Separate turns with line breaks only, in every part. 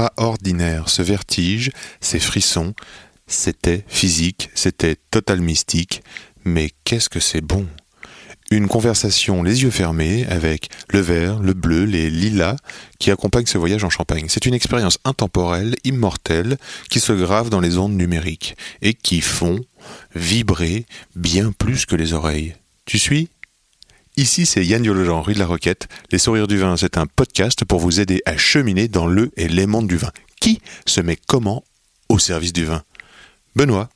Extraordinaire. Ce vertige, ces frissons, c'était physique, c'était total mystique, mais qu'est-ce que c'est bon? Une conversation les yeux fermés avec le vert, le bleu, les lilas qui accompagnent ce voyage en Champagne. C'est une expérience intemporelle, immortelle, qui se grave dans les ondes numériques et qui font vibrer bien plus que les oreilles. Tu suis? Ici, c'est Yann Diologen, rue de la Roquette. Les Sourires du Vin, c'est un podcast pour vous aider à cheminer dans le et les mondes du vin. Qui se met comment au service du vin? Benoît.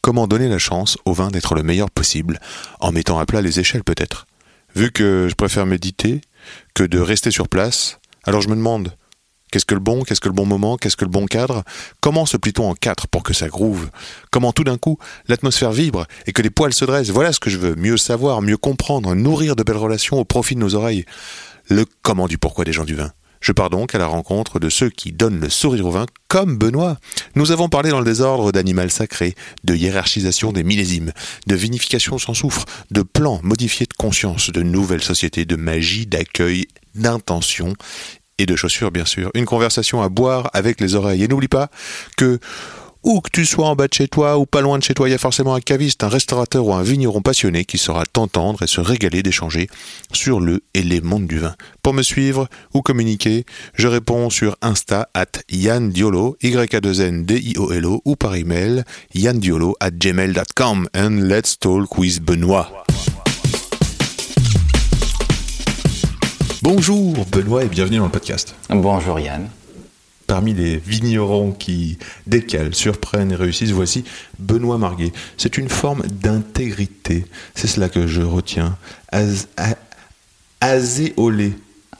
Comment donner la chance au vin d'être le meilleur possible En mettant à plat les échelles peut-être? Vu que je préfère méditer que de rester sur place, alors je me demande, Qu'est-ce que le bon Qu'est-ce que le bon moment Qu'est-ce que le bon cadre? Comment se plie-t-on en quatre pour que ça groove? Comment tout d'un coup l'atmosphère vibre et que les poils se dressent? Voilà ce que je veux. Mieux savoir, mieux comprendre, nourrir de belles relations au profit de nos oreilles. Le comment du pourquoi des gens du vin. Je pars donc à la rencontre de ceux qui donnent le sourire au vin, comme Benoît. Nous avons parlé dans le désordre d'animal sacré, de hiérarchisation des millésimes, de vinification sans soufre, de plans modifiés de conscience, de nouvelles sociétés, de magie, d'accueil, d'intention et de chaussures bien sûr. Une conversation à boire avec les oreilles. Et n'oublie pas que où que tu sois en bas de chez toi ou pas loin de chez toi, il y a forcément un caviste, un restaurateur ou un vigneron passionné qui saura t'entendre et se régaler d'échanger sur le et les mondes du vin. Pour me suivre ou communiquer, je réponds sur Insta at Yann Diolo, y a 2 n d i o l o ou par email yanndiolo at gmail.com and let's talk with Benoît. Bonjour Benoît et bienvenue dans le podcast.
Bonjour Yann.
Parmi les vignerons qui décalent, surprennent et réussissent, voici Benoît Marguet. C'est une forme d'intégrité, c'est cela que je retiens. Az, a- azéolé,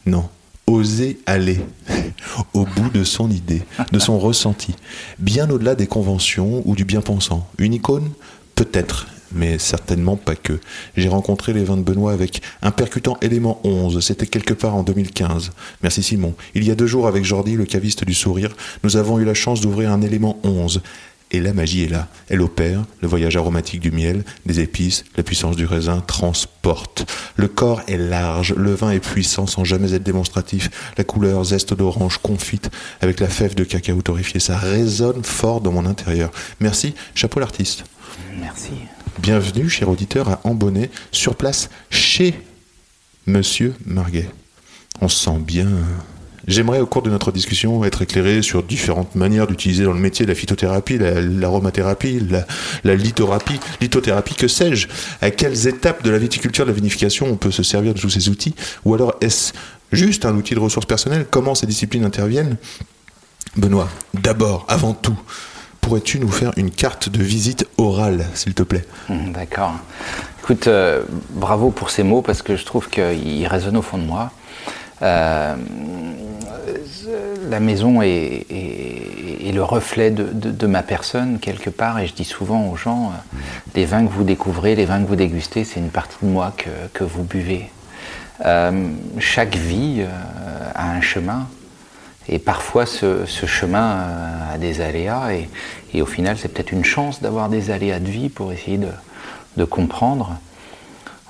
non, oser aller au bout de son idée, de son ressenti, bien au-delà des conventions ou du bien-pensant. Une icône Peut-être, mais certainement pas que. J'ai rencontré les vins de Benoît avec un percutant élément 11, c'était quelque part en 2015. Merci Simon. Il y a deux jours avec Jordi, le caviste du sourire, nous avons eu la chance d'ouvrir un élément 11. Et la magie est là. Elle opère, le voyage aromatique du miel, des épices, la puissance du raisin transporte. Le corps est large, le vin est puissant sans jamais être démonstratif. La couleur zeste d'orange confite avec la fève de cacao torréfié, ça résonne fort dans mon intérieur. Merci, chapeau l'artiste.
Merci.
Bienvenue, cher auditeur, à Ambonnet, sur place chez Monsieur Marguet. On se sent bien. J'aimerais, au cours de notre discussion, être éclairé sur différentes manières d'utiliser dans le métier la phytothérapie, la- l'aromathérapie, la, la lithorapie, lithothérapie, que sais-je À quelles étapes de la viticulture, de la vinification, on peut se servir de tous ces outils Ou alors est-ce juste un outil de ressources personnelles Comment ces disciplines interviennent? Benoît, d'abord, avant tout, pourrais-tu nous faire une carte de visite orale, s'il te plaît?
Hum, D'accord. Écoute, euh, bravo pour ces mots parce que je trouve qu'ils résonnent au fond de moi. Euh, la maison est, le reflet de, ma personne quelque part et je dis souvent aux gens, euh, les vins que vous découvrez, les vins que vous dégustez, c'est une partie de moi que, vous buvez. Euh, chaque vie euh, a un chemin et parfois ce, chemin euh, a des aléas et, au final c'est peut-être une chance d'avoir des aléas de vie pour essayer de, comprendre.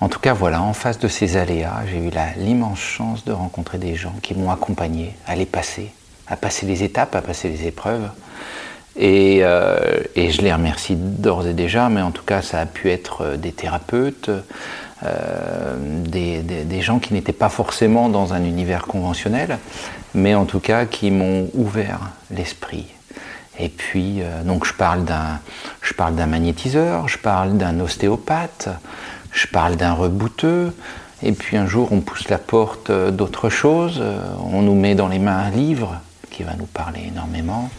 En tout cas voilà, en face de ces aléas, j'ai eu l'immense chance de rencontrer des gens qui m'ont accompagné à les passer, à passer les étapes, à passer les épreuves. Et, euh, je les remercie d'ores et déjà, mais en tout cas ça a pu être euh, des thérapeutes, des gens qui n'étaient pas forcément dans un univers conventionnel, mais en tout cas qui m'ont ouvert l'esprit. Et puis, euh, donc je parle d'un, je parle d'un magnétiseur, je parle d'un ostéopathe, je parle d'un rebouteux. Et puis un jour, on pousse la porte euh, d'autre chose, euh, on nous met dans les mains un livre qui va nous parler énormément.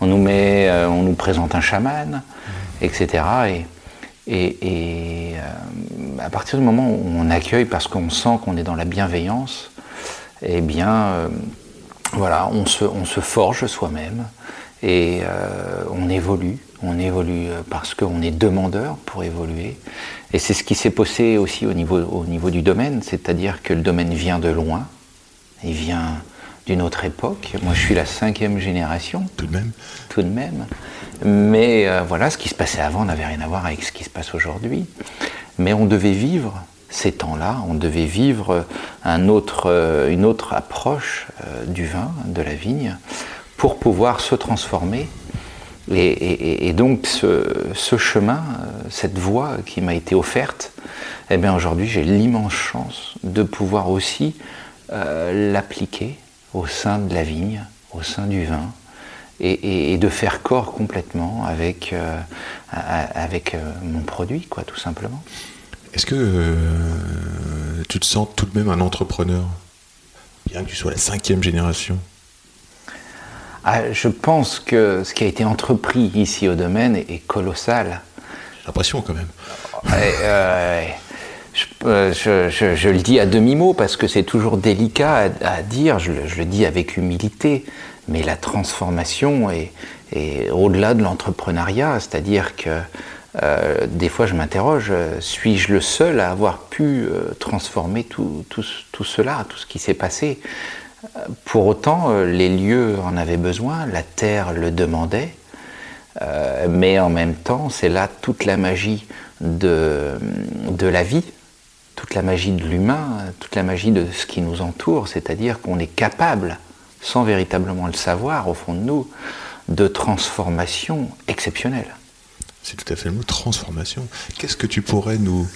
On nous met, euh, on nous présente un chaman, etc. Et, et, et, euh, à partir du moment où on accueille parce qu'on sent qu'on est dans la bienveillance, eh bien, voilà, on se, on se forge soi-même et euh, on évolue. On évolue euh, parce qu'on est demandeur pour évoluer. Et c'est ce qui s'est passé aussi au niveau, au niveau du domaine, c'est-à-dire que le domaine vient de loin, il vient d'une autre époque. Moi, je suis la cinquième génération.
Tout de même.
Tout de même. Mais euh, voilà, ce qui se passait avant n'avait rien à voir avec ce qui se passe aujourd'hui. Mais on devait vivre ces temps-là, on devait vivre euh, une autre approche euh, du vin, de la vigne, pour pouvoir se transformer. Et, donc ce, chemin, euh, cette voie qui m'a été offerte, eh bien aujourd'hui j'ai l'immense chance de pouvoir aussi l'appliquer au sein de la vigne, au sein du vin, et, de faire corps complètement avec, mon produit, quoi, tout simplement.
Est-ce que euh, tu te sens tout de même un entrepreneur? Bien que tu sois la cinquième génération.
Ah, je pense que ce qui a été entrepris ici au domaine est, colossal.
J'ai l'impression quand même.
Euh, je, je- je- je le dis à demi-mot parce que c'est toujours délicat à, à dire, je le, je le dis avec humilité, mais la transformation est, est au-delà de l'entrepreneuriat, c'est-à-dire que euh, des fois je m'interroge, euh, suis-je le seul à avoir pu euh, transformer tout, tout tout cela, tout ce qui s'est passé? Pour autant, les lieux en avaient besoin, la terre le demandait, mais en même temps, c'est là toute la magie de, de la vie, toute la magie de l'humain, toute la magie de ce qui nous entoure, c'est-à-dire qu'on est capable, sans véritablement le savoir au fond de nous, de transformations exceptionnelles.
C'est tout à fait le mot transformation. Qu'est-ce que tu pourrais nous,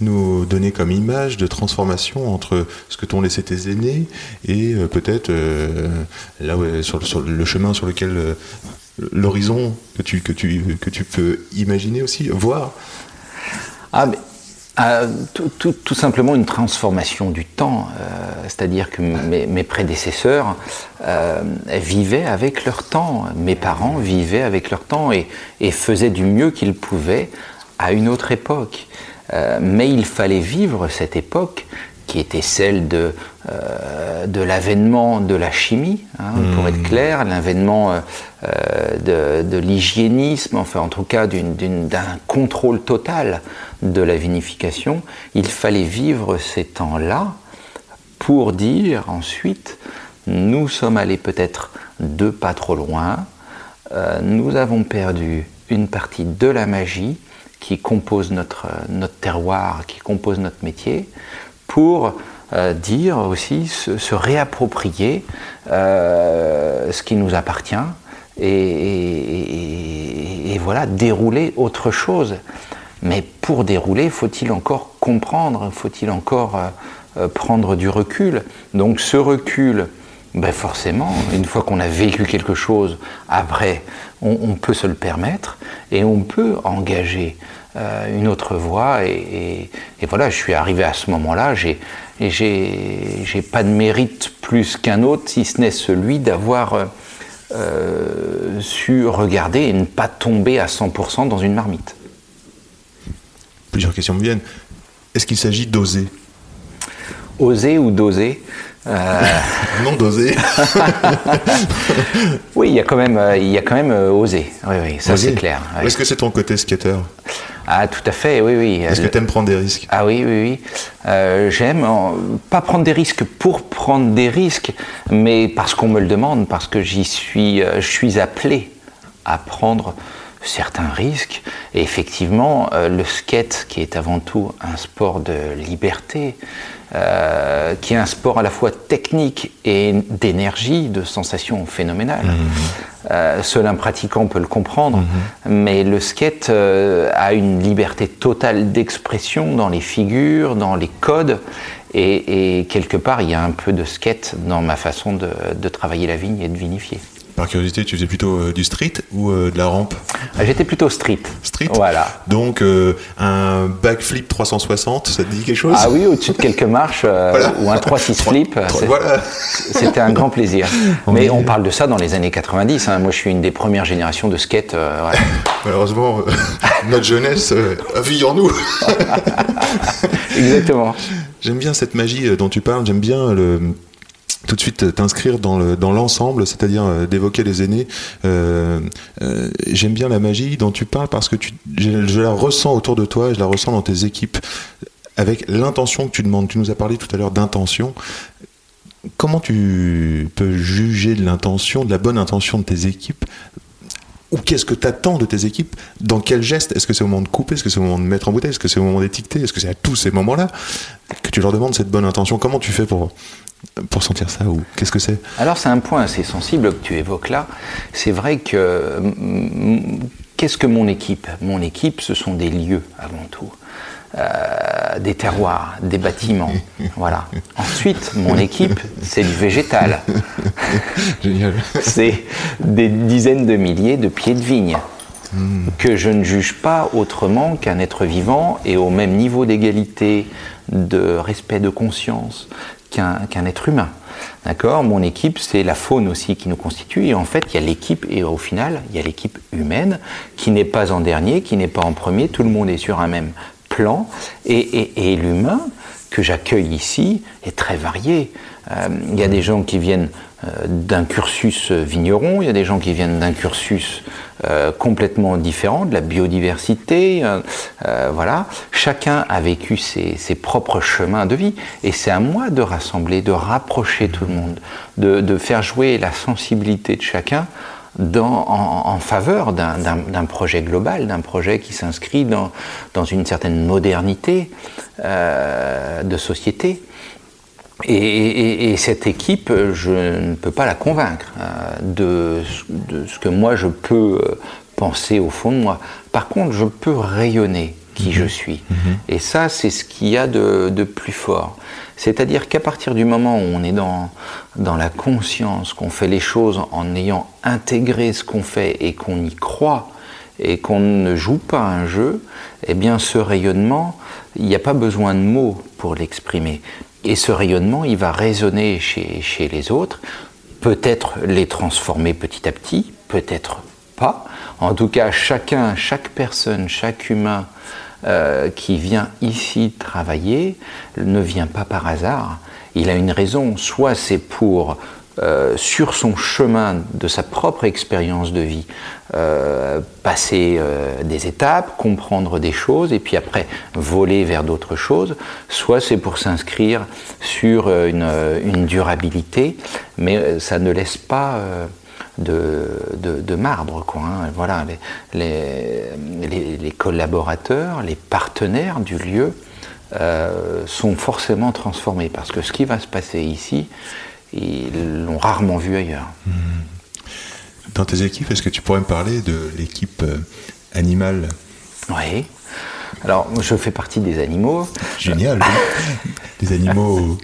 nous donner comme image de transformation entre ce que t'ont laissé tes aînés et euh, peut-être euh, là où- sur, le- chemin sur lequel euh, l'horizon que tu, que, tu, que tu peux imaginer aussi, voir?
Ah, euh, tout, tout- tout simplement une transformation du temps, euh, c'est-à-dire que mes, mes prédécesseurs euh, vivaient avec leur temps, mes parents vivaient avec leur temps et, et faisaient du mieux qu'ils pouvaient à une autre époque. Euh, mais il fallait vivre cette époque qui était celle de, de l'avènement de la chimie, hein, pour être clair, l'avènement de, de l'hygiénisme, enfin en tout cas d'un contrôle total de la vinification. Il fallait vivre ces temps-là pour dire ensuite, nous sommes allés peut-être deux pas trop loin, euh, nous avons perdu une partie de la magie qui compose notre, terroir, qui compose notre métier, pour euh, dire aussi, se, réapproprier euh, ce qui nous appartient et, voilà, dérouler autre chose. Mais pour dérouler, faut-il encore comprendre, faut-il encore euh, euh, prendre du recul? Donc ce recul, ben forcément, une fois qu'on a vécu quelque chose, après, on, on peut se le permettre et on peut engager euh, une autre voie. Et, voilà, je suis arrivé à ce moment-là, j'ai j'ai pas de mérite plus qu'un autre, si ce n'est celui d'avoir euh, su regarder et ne pas tomber à 100% dans une marmite.
Plusieurs questions me viennent. Est-ce qu'il s'agit d'oser?
Oser ou doser? Euh,
Non, d'oser.
Oui, il y a quand même, euh, il y a quand même euh, oser. Oui, oui, ça c'est clair. oui.
Est-ce que c'est ton côté skater
Ah, tout à fait, oui, oui.
Est-ce que
Euh,
tu aimes prendre des risques?
Ah oui, oui, oui. Euh, J'aime pas prendre des risques pour prendre des risques, mais parce qu'on me le demande, parce que j'y suis, je suis appelé à prendre certains risques. Et effectivement, le skate, qui est avant tout un sport de liberté, euh, qui est un sport à la fois technique et d'énergie, de sensations phénoménales. Euh, seul un pratiquant peut le comprendre, mais le skate euh, a une liberté totale d'expression dans les figures, dans les codes, et, et quelque part, il y a un peu de skate dans ma façon de, de travailler la vigne et de vinifier.
Par curiosité, tu faisais plutôt euh, du street ou euh, de la rampe?
Ah, J'étais plutôt street.
Street?
Voilà.
Donc euh, un backflip 360, ça te dit quelque chose?
Ah oui, au-dessus de quelques marches, euh,
Voilà.
ou un 3-6 flip,
Voilà.
c'était un grand plaisir.
On
Mais
est-
on parle de ça dans les années 90. hein. Moi, je suis une des premières générations de skate. euh, voilà.
Malheureusement, euh, notre jeunesse euh, vit en nous.
Exactement.
J'aime bien cette magie euh, dont tu parles, j'aime bien le, tout de suite t'inscrire dans le dans l'ensemble, c'est-à-dire euh, d'évoquer les aînés. Euh, euh, J'aime bien la magie dont tu parles parce que tu, je, je la ressens autour de toi, je la ressens dans tes équipes. Avec l'intention que tu demandes. Tu nous as parlé tout à l'heure d'intention. Comment tu peux juger de l'intention, de la bonne intention de tes équipes? Ou qu'est-ce que tu attends de tes équipes? Dans quel geste? Est-ce que c'est au moment de couper? Est-ce que c'est au moment de mettre en bouteille? Est-ce que c'est au moment d'étiqueter? Est-ce que c'est à tous ces moments-là que tu leur demandes cette bonne intention? Comment tu fais pour, pour sentir ça ou qu'est-ce que c'est
Alors c'est un point assez sensible que tu évoques là. C'est vrai que qu'est-ce que mon équipe? Mon équipe, ce sont des lieux avant tout. Euh, des terroirs, des bâtiments. Voilà. Ensuite, mon équipe, c'est du végétal.
Génial.
c'est des dizaines de milliers de pieds de vigne que je ne juge pas autrement qu'un être vivant et au même niveau d'égalité, de respect de conscience qu'un être humain. D'accord? Mon équipe, c'est la faune aussi qui nous constitue. Et en fait, il y a l'équipe, et au final, il y a l'équipe humaine qui n'est pas en dernier, qui n'est pas en premier. Tout le monde est sur un même plan. Et, l'humain que j'accueille ici est très varié. Euh, il y a des gens qui viennent d'un cursus vigneron, il y a des gens qui viennent d'un cursus euh, complètement différent, de la biodiversité. euh, euh, voilà, chacun a vécu ses, propres chemins de vie, et c'est à moi de rassembler, de rapprocher tout le monde, de, faire jouer la sensibilité de chacun en, faveur d'un- projet global, d'un projet qui s'inscrit dans, une certaine modernité euh, de société. Et, et- et cette équipe, je ne peux pas la convaincre euh, de, ce- de ce que moi je peux euh, penser au fond de moi. Par contre, je peux rayonner qui je suis. Et ça, c'est ce qu'il y a de, de plus fort. C'est-à-dire qu'à partir du moment où on est dans, dans la conscience, qu'on fait les choses en ayant intégré ce qu'on fait et qu'on y croit, et qu'on ne joue pas un jeu, eh bien ce rayonnement, il n'y a pas besoin de mots pour l'exprimer. Et ce rayonnement, il va résonner chez, les autres, peut-être les transformer petit à petit, peut-être pas. En tout cas, chacun, chaque personne, chaque humain euh, qui vient ici travailler ne vient pas par hasard. Il a une raison. Soit c'est pour euh, sur son chemin de sa propre expérience de vie, euh, passer euh, des étapes, comprendre des choses et puis après voler vers d'autres choses, soit c'est pour s'inscrire sur une, durabilité, mais ça ne laisse pas de, marbre. Quoi, hein. Voilà, les, collaborateurs, les partenaires du lieu sont forcément transformés parce que ce qui va se passer ici, ils l'ont rarement vu ailleurs.
Dans tes équipes, est-ce que tu pourrais me parler de l'équipe euh, animale?
Oui. Alors, je fais partie des animaux.
Génial. oui. Des animaux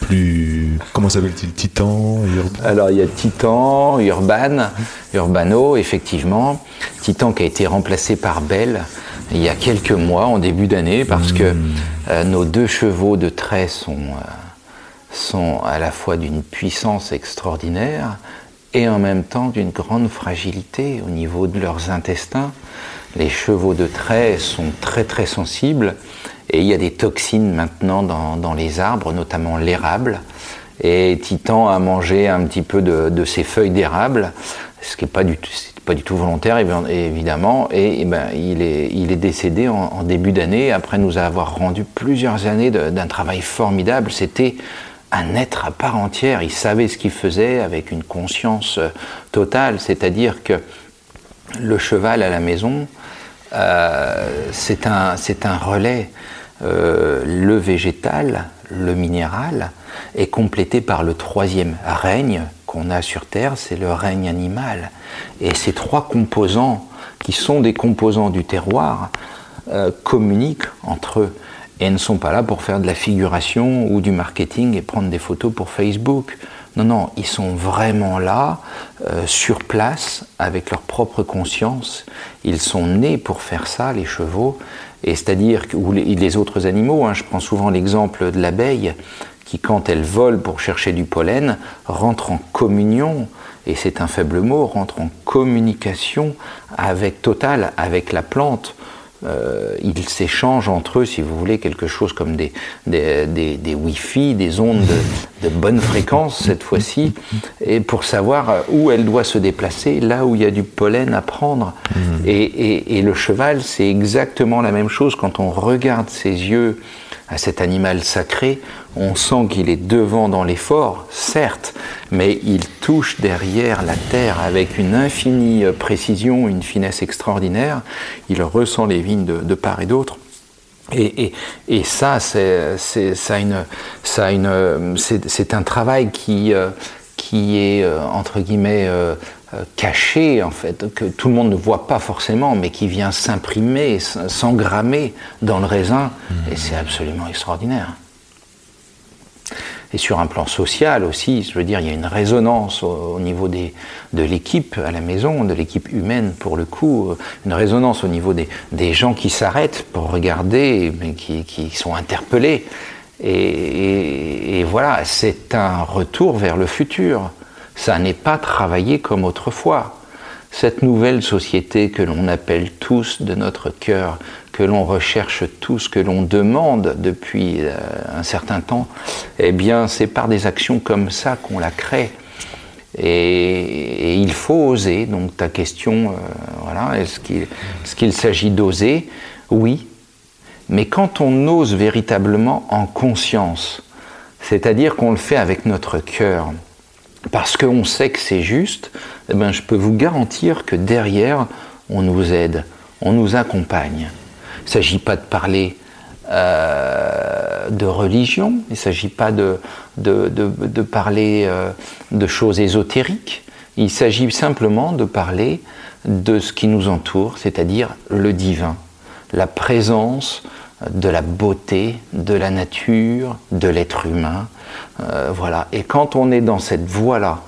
plus. Comment s'appelle-t-il? Titan Urbain
Alors, il y a Titan, Urban, Urbano, effectivement. Titan qui a été remplacé par Belle il y a quelques mois, en début d'année, parce que euh, nos deux chevaux de trait sont, euh, sont à la fois d'une puissance extraordinaire et en même temps d'une grande fragilité au niveau de leurs intestins. Les chevaux de trait sont très très sensibles et il y a des toxines maintenant dans, dans les arbres, notamment l'érable. Et Titan a mangé un petit peu de, de ces feuilles d'érable, ce qui n'est pas pas du tout volontaire évi- évidemment, et, eh ben, il, est, décédé en, début d'année après nous avoir rendu plusieurs années d'un travail formidable. C'était un être à part entière, il savait ce qu'il faisait avec une conscience euh, totale, c'est-à-dire que le cheval à la maison, euh, c'est un, relais. Euh, le végétal, le minéral, est complété par le troisième règne qu'on a sur Terre, c'est le règne animal. Et ces trois composants, qui sont des composants du terroir, communiquent entre eux et ne sont pas là pour faire de la figuration ou du marketing et prendre des photos pour Facebook. Non, non, ils sont vraiment là, euh, sur place, avec leur propre conscience. Ils sont nés pour faire ça, les chevaux, et c'est-à-dire ou les, autres animaux. hein, je prends souvent l'exemple de l'abeille qui, quand elle vole pour chercher du pollen, rentre en communion, et c'est un faible mot, rentre en communication avec totale avec la plante euh, ils s'échangent entre eux, si vous voulez, quelque chose comme des, des, des, des Wi-Fi, des ondes de, de bonne fréquence cette fois-ci, et pour savoir où elle doit se déplacer, là où il y a du pollen à prendre. Et, et- et le cheval, c'est exactement la même chose quand on regarde ses yeux à cet animal sacré, on sent qu'il est devant dans l'effort, certes, mais il touche derrière la terre avec une infinie euh, précision, une finesse extraordinaire. Il ressent les vignes de, part et d'autre. Et, ça, c'est, un travail qui, euh, est euh, entre guillemets caché en fait, que tout le monde ne voit pas forcément, mais qui vient s'imprimer, s'engrammer dans le raisin, et c'est absolument extraordinaire. Et sur un plan social aussi, je veux dire, il y a une résonance au, au niveau de l'équipe à la maison, de l'équipe humaine pour le coup, euh, une résonance au niveau des, gens qui s'arrêtent pour regarder, mais qui, sont interpellés. Et voilà, c'est un retour vers le futur. Ça n'est pas travaillé comme autrefois. Cette nouvelle société que l'on appelle tous de notre cœur, que l'on recherche tous, que l'on demande depuis euh, un certain temps, eh bien, c'est par des actions comme ça qu'on la crée. Et, il faut oser. Donc ta question, euh, voilà, est-ce qu'il qu'il s'agit d'oser? Oui. Mais quand on ose véritablement en conscience, c'est-à-dire qu'on le fait avec notre cœur, parce qu'on sait que c'est juste, eh ben, je peux vous garantir que derrière, on nous aide, on nous accompagne. Il ne s'agit pas de parler euh, de religion, il ne s'agit pas de, de, parler euh, de choses ésotériques, il s'agit simplement de parler de ce qui nous entoure, c'est-à-dire le divin, la présence de la beauté, de la nature, de l'être humain. Euh, voilà. Et quand on est dans cette voie-là,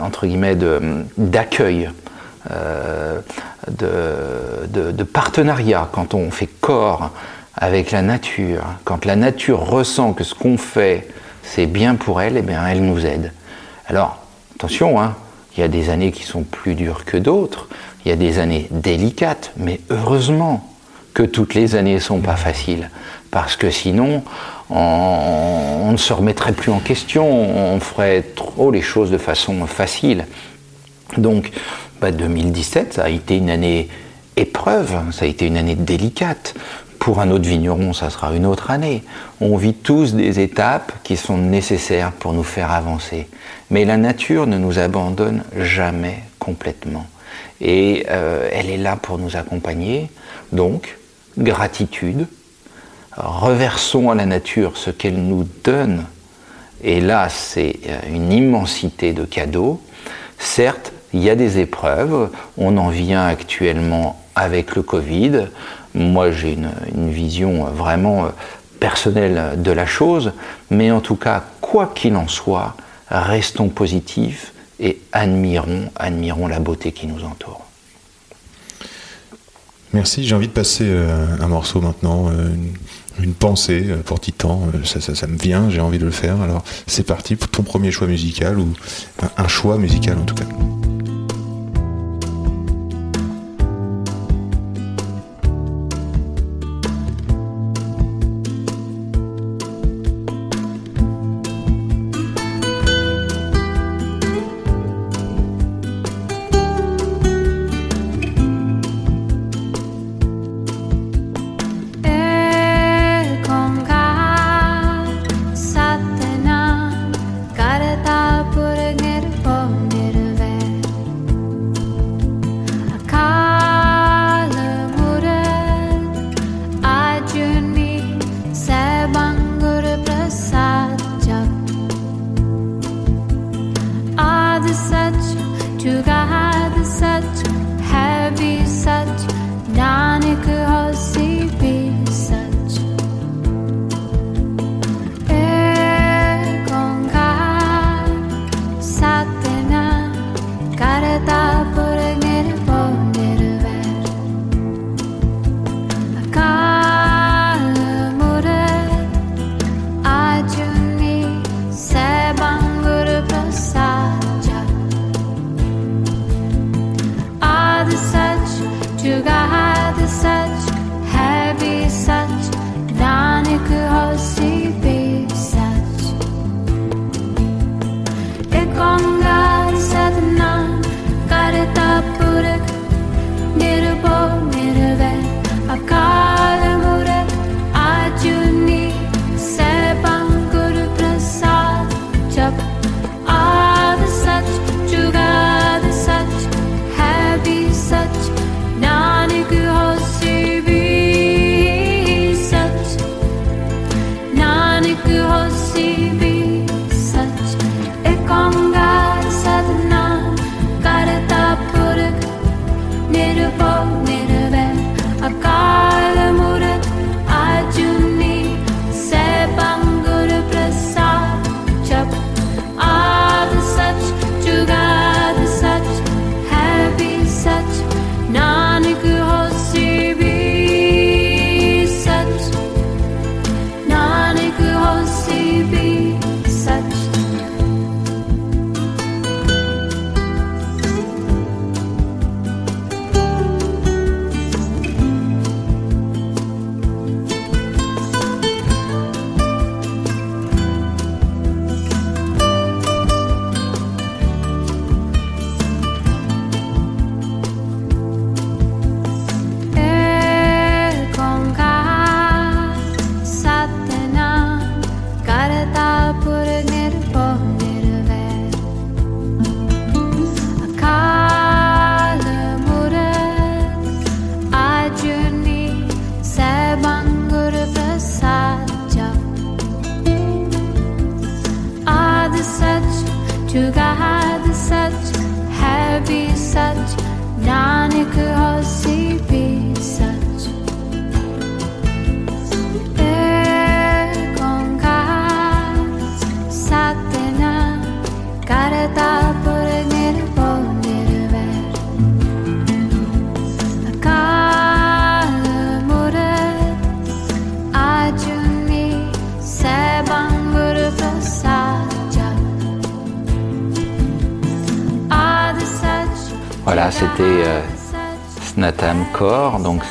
entre guillemets, d'accueil, de, de- partenariat, quand on fait corps avec la nature, quand la nature ressent que ce qu'on fait, c'est bien pour elle, eh bien, elle nous aide. Alors, attention, hein, il y a des années qui sont plus dures que d'autres, il y a des années délicates, mais heureusement que toutes les années ne sont pas faciles, parce que sinon, on, on ne se remettrait plus en question, on ferait trop les choses de façon facile. Donc, bah, 2017, ça a été une année épreuve, ça a été une année délicate. Pour un autre vigneron, ça sera une autre année. On vit tous des étapes qui sont nécessaires pour nous faire avancer. Mais la nature ne nous abandonne jamais complètement. Et euh, elle est là pour nous accompagner. Donc, gratitude. Reversons à la nature ce qu'elle nous donne. Et là, c'est euh, une immensité de cadeaux. Certes, il y a des épreuves. On en vient actuellement avec le Covid. Moi, j'ai une, vision vraiment euh, personnelle de la chose. Mais en tout cas, quoi qu'il en soit, restons positifs et admirons, admirons la beauté qui nous entoure.
Merci, j'ai envie de passer euh, un morceau maintenant, euh, une, pensée pour Titan, ça, ça, me vient, j'ai envie de le faire. Alors c'est parti pour ton premier choix musical, ou un choix musical en tout cas.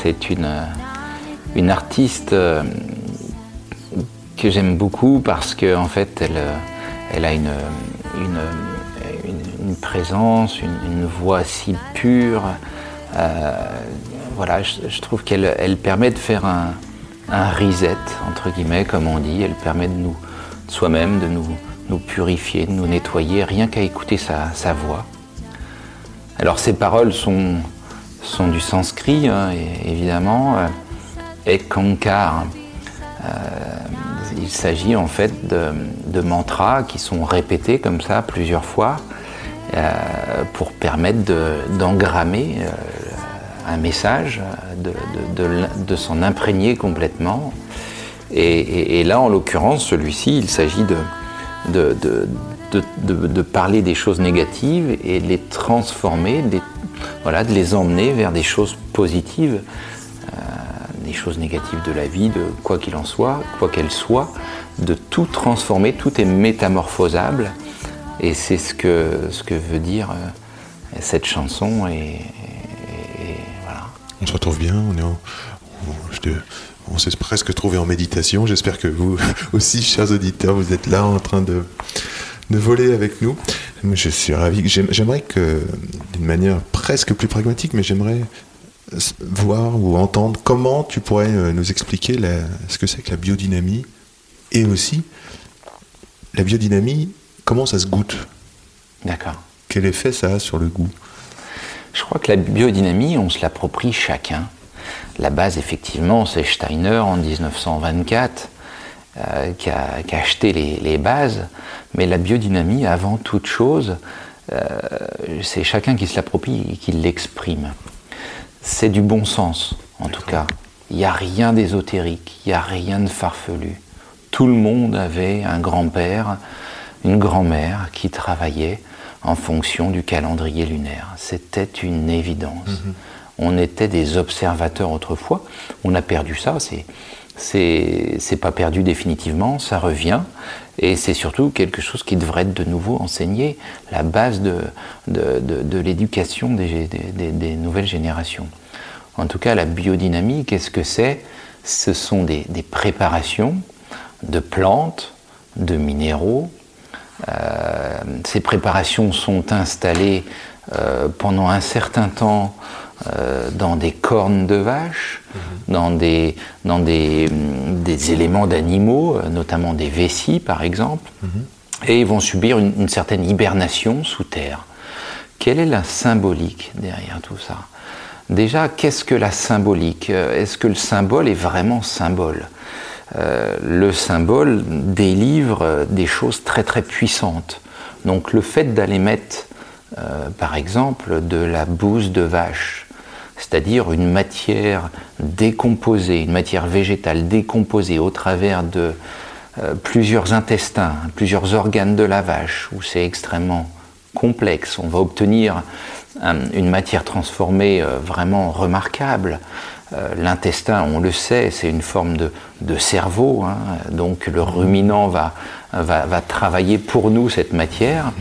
C'est une, euh, artiste euh, que j'aime beaucoup parce qu'en en fait elle, euh, a une, présence, une, voix si pure. Voilà, je, trouve qu'elle elle permet de faire un, un reset, entre guillemets, comme on dit. Elle permet de nous, soi-même, de nous, purifier, de nous nettoyer, rien qu'à écouter sa, voix. Alors ces paroles sont, sont du sanskrit, et- évidemment. Euh, Ekankar, euh, il s'agit en fait de, mantras qui sont répétés comme ça plusieurs fois euh, pour permettre de- d'engrammer euh, un message, de, s'en imprégner complètement. Et, et- et là, en l'occurrence, celui-ci, il s'agit de, parler des choses négatives et de les transformer, voilà, de les emmener vers des choses positives, euh, des choses négatives de la vie, de quoi qu'il en soit, quoi qu'elle soit, de tout transformer, tout est métamorphosable. Et c'est ce que, ce que veut dire euh, cette chanson. Et, voilà.
On se retrouve bien, on est on s'est presque trouvé en méditation. J'espère que vous aussi, chers auditeurs, vous êtes là en train de, de voler avec nous. Je suis ravi. J'aime- J'aimerais que, d'une manière presque plus pragmatique, mais j'aimerais voir ou entendre comment tu pourrais euh, nous expliquer la- ce que c'est que la biodynamie et aussi la biodynamie, comment ça se goûte
D'accord.
Quel effet ça a sur le goût?
Je crois que la biodynamie, on se l'approprie chacun. La base, effectivement, c'est Steiner en 1924 euh, qui, a, qui a acheté les, les bases. Mais la biodynamie, avant toute chose, euh, c'est chacun qui se l'approprie et qui l'exprime. C'est du bon sens, en tout cas. Il n'y a rien d'ésotérique, il n'y a rien de farfelu. Tout le monde avait un grand-père, une grand-mère qui travaillait en fonction du calendrier lunaire. C'était une évidence. On était des observateurs autrefois. On a perdu ça. C'est c'est pas perdu définitivement. Ça revient et c'est surtout quelque chose qui devrait être de nouveau enseigné, la base de de, de- l'éducation des- des nouvelles générations. En tout cas, la biodynamie, qu'est-ce que c'est? Ce sont des, des préparations de plantes, de minéraux, euh, ces préparations sont installées euh, pendant un certain temps euh, dans des cornes de vache, dans des, dans des, hum, des éléments d'animaux, euh, notamment des vessies par exemple, et ils vont subir une, une certaine hibernation sous terre. Quelle est la symbolique derrière tout ça? Déjà, qu'est-ce que la symbolique? Euh, Est-ce que le symbole est vraiment symbole? Euh, Le symbole délivre des choses très très puissantes. Donc le fait d'aller mettre, euh, par exemple, de la bouse de vache, c'est-à-dire une matière décomposée, une matière végétale décomposée au travers de euh, plusieurs intestins, plusieurs organes de la vache, où c'est extrêmement complexe. On va obtenir un- une matière transformée euh, vraiment remarquable. Euh, L'intestin, on le sait, c'est une forme de, de cerveau, hein. donc le ruminant va, va, va travailler pour nous cette matière.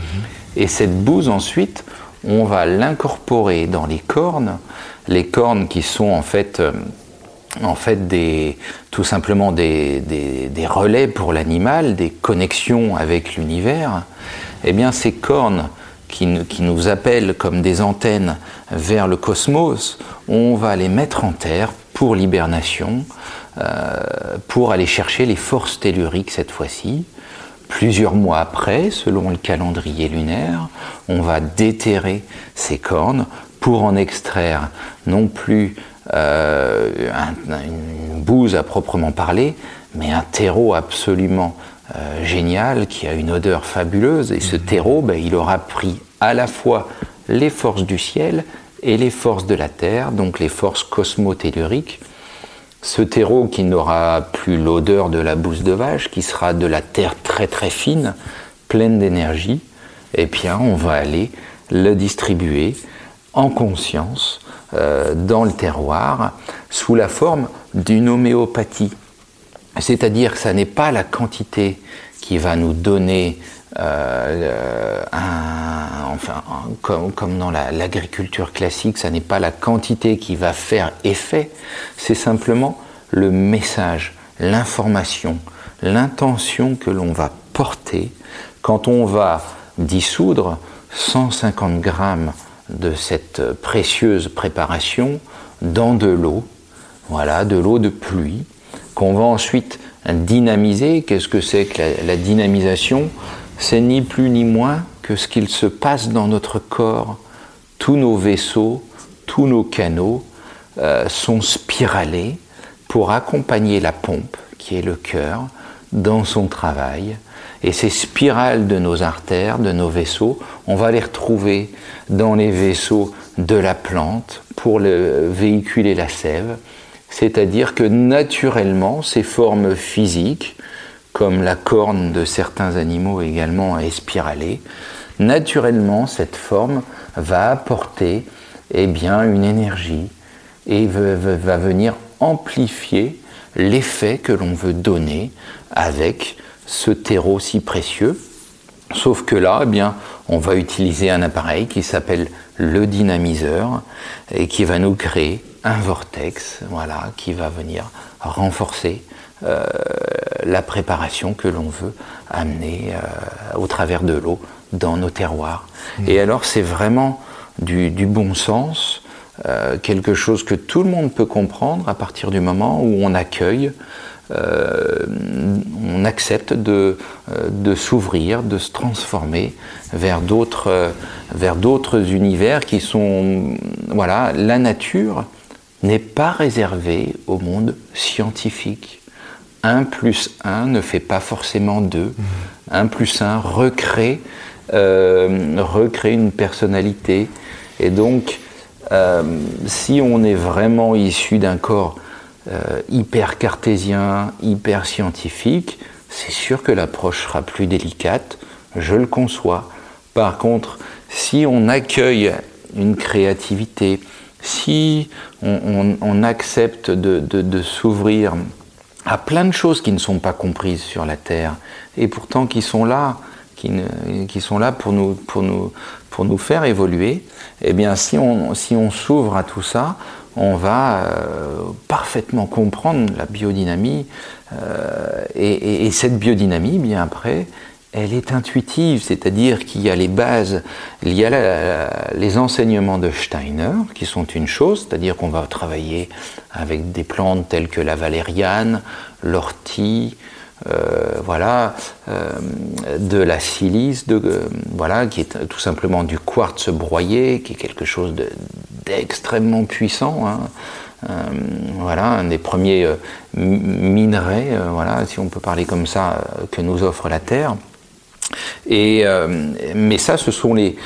Et cette bouse, ensuite, on va l'incorporer dans les cornes, les cornes qui sont en fait euh, tout simplement des, relais pour l'animal, des connexions avec l'univers, eh bien ces cornes qui, nous- qui nous appellent comme des antennes vers le cosmos, on va les mettre en terre pour l'hibernation, euh, pour aller chercher les forces telluriques cette fois-ci. Plusieurs mois après, selon le calendrier lunaire, on va déterrer ces cornes pour en extraire non plus euh, un- une bouse à proprement parler, mais un terreau absolument euh, génial qui a une odeur fabuleuse. Et ce terreau, ben, il aura pris à la fois les forces du ciel et les forces de la terre, donc les forces cosmotelluriques. Ce terreau qui n'aura plus l'odeur de la bouse de vache, qui sera de la terre très très fine, pleine d'énergie, eh bien on va aller le distribuer en conscience euh, dans le terroir sous la forme d'une homéopathie. C'est-à-dire que ça n'est pas la quantité qui va nous donner euh, un, enfin, comme, dans la- l'agriculture classique, ça n'est pas la quantité qui va faire effet, c'est simplement le message, l'information, l'intention que l'on va porter quand on va dissoudre 150 grammes de cette précieuse préparation dans de l'eau, voilà, de l'eau de pluie, qu'on va ensuite dynamiser. Qu'est-ce que c'est que la, dynamisation? C'est ni plus ni moins que ce qu'il se passe dans notre corps. Tous nos vaisseaux, tous nos canaux euh, sont spiralés pour accompagner la pompe, qui est le cœur, dans son travail. Et ces spirales de nos artères, de nos vaisseaux, on va les retrouver dans les vaisseaux de la plante pour le- véhiculer la sève. C'est-à-dire que naturellement, ces formes physiques, comme la corne de certains animaux également est spiralée, naturellement, cette forme va apporter eh bien, une énergie et va, venir amplifier l'effet que l'on veut donner avec ce terreau si précieux. Sauf que là, eh bien, on va utiliser un appareil qui s'appelle le dynamiseur et qui va nous créer un vortex, voilà, qui va venir renforcer euh, la préparation que l'on veut amener euh, au travers de l'eau dans nos terroirs. Et alors, c'est vraiment du, du bon sens, euh, quelque chose que tout le monde peut comprendre à partir du moment où on accueille euh, accepte de, euh, de s'ouvrir, de se transformer vers d'autres, euh, vers d'autres univers qui sont, voilà, la nature n'est pas réservée au monde scientifique. 1 plus 1 ne fait pas forcément 2. 1 plus 1 recrée, euh, recrée une personnalité. Et donc, euh, si on est vraiment issu d'un corps euh, hyper cartésien, hyper scientifique, c'est sûr que l'approche sera plus délicate, je le conçois. Par contre, si on accueille une créativité, si on, accepte de, s'ouvrir à plein de choses qui ne sont pas comprises sur la Terre, et pourtant qui sont là, pour nous, faire évoluer, eh bien si on s'ouvre à tout ça, on va euh, parfaitement comprendre la biodynamie, euh, et, et- et cette biodynamie, bien après, elle est intuitive, c'est-à-dire qu'il y a les bases, il y a les enseignements de Steiner, qui sont une chose, c'est-à-dire qu'on va travailler avec des plantes telles que la valériane, l'ortie, euh, voilà, euh, de la silice, euh, voilà, qui est tout simplement du quartz broyé, qui est quelque chose de- d'extrêmement puissant. hein. Voilà, un des premiers mi- minerais, voilà, si on peut parler comme ça, que nous offre la Terre. Et, mais ça, ce sont les,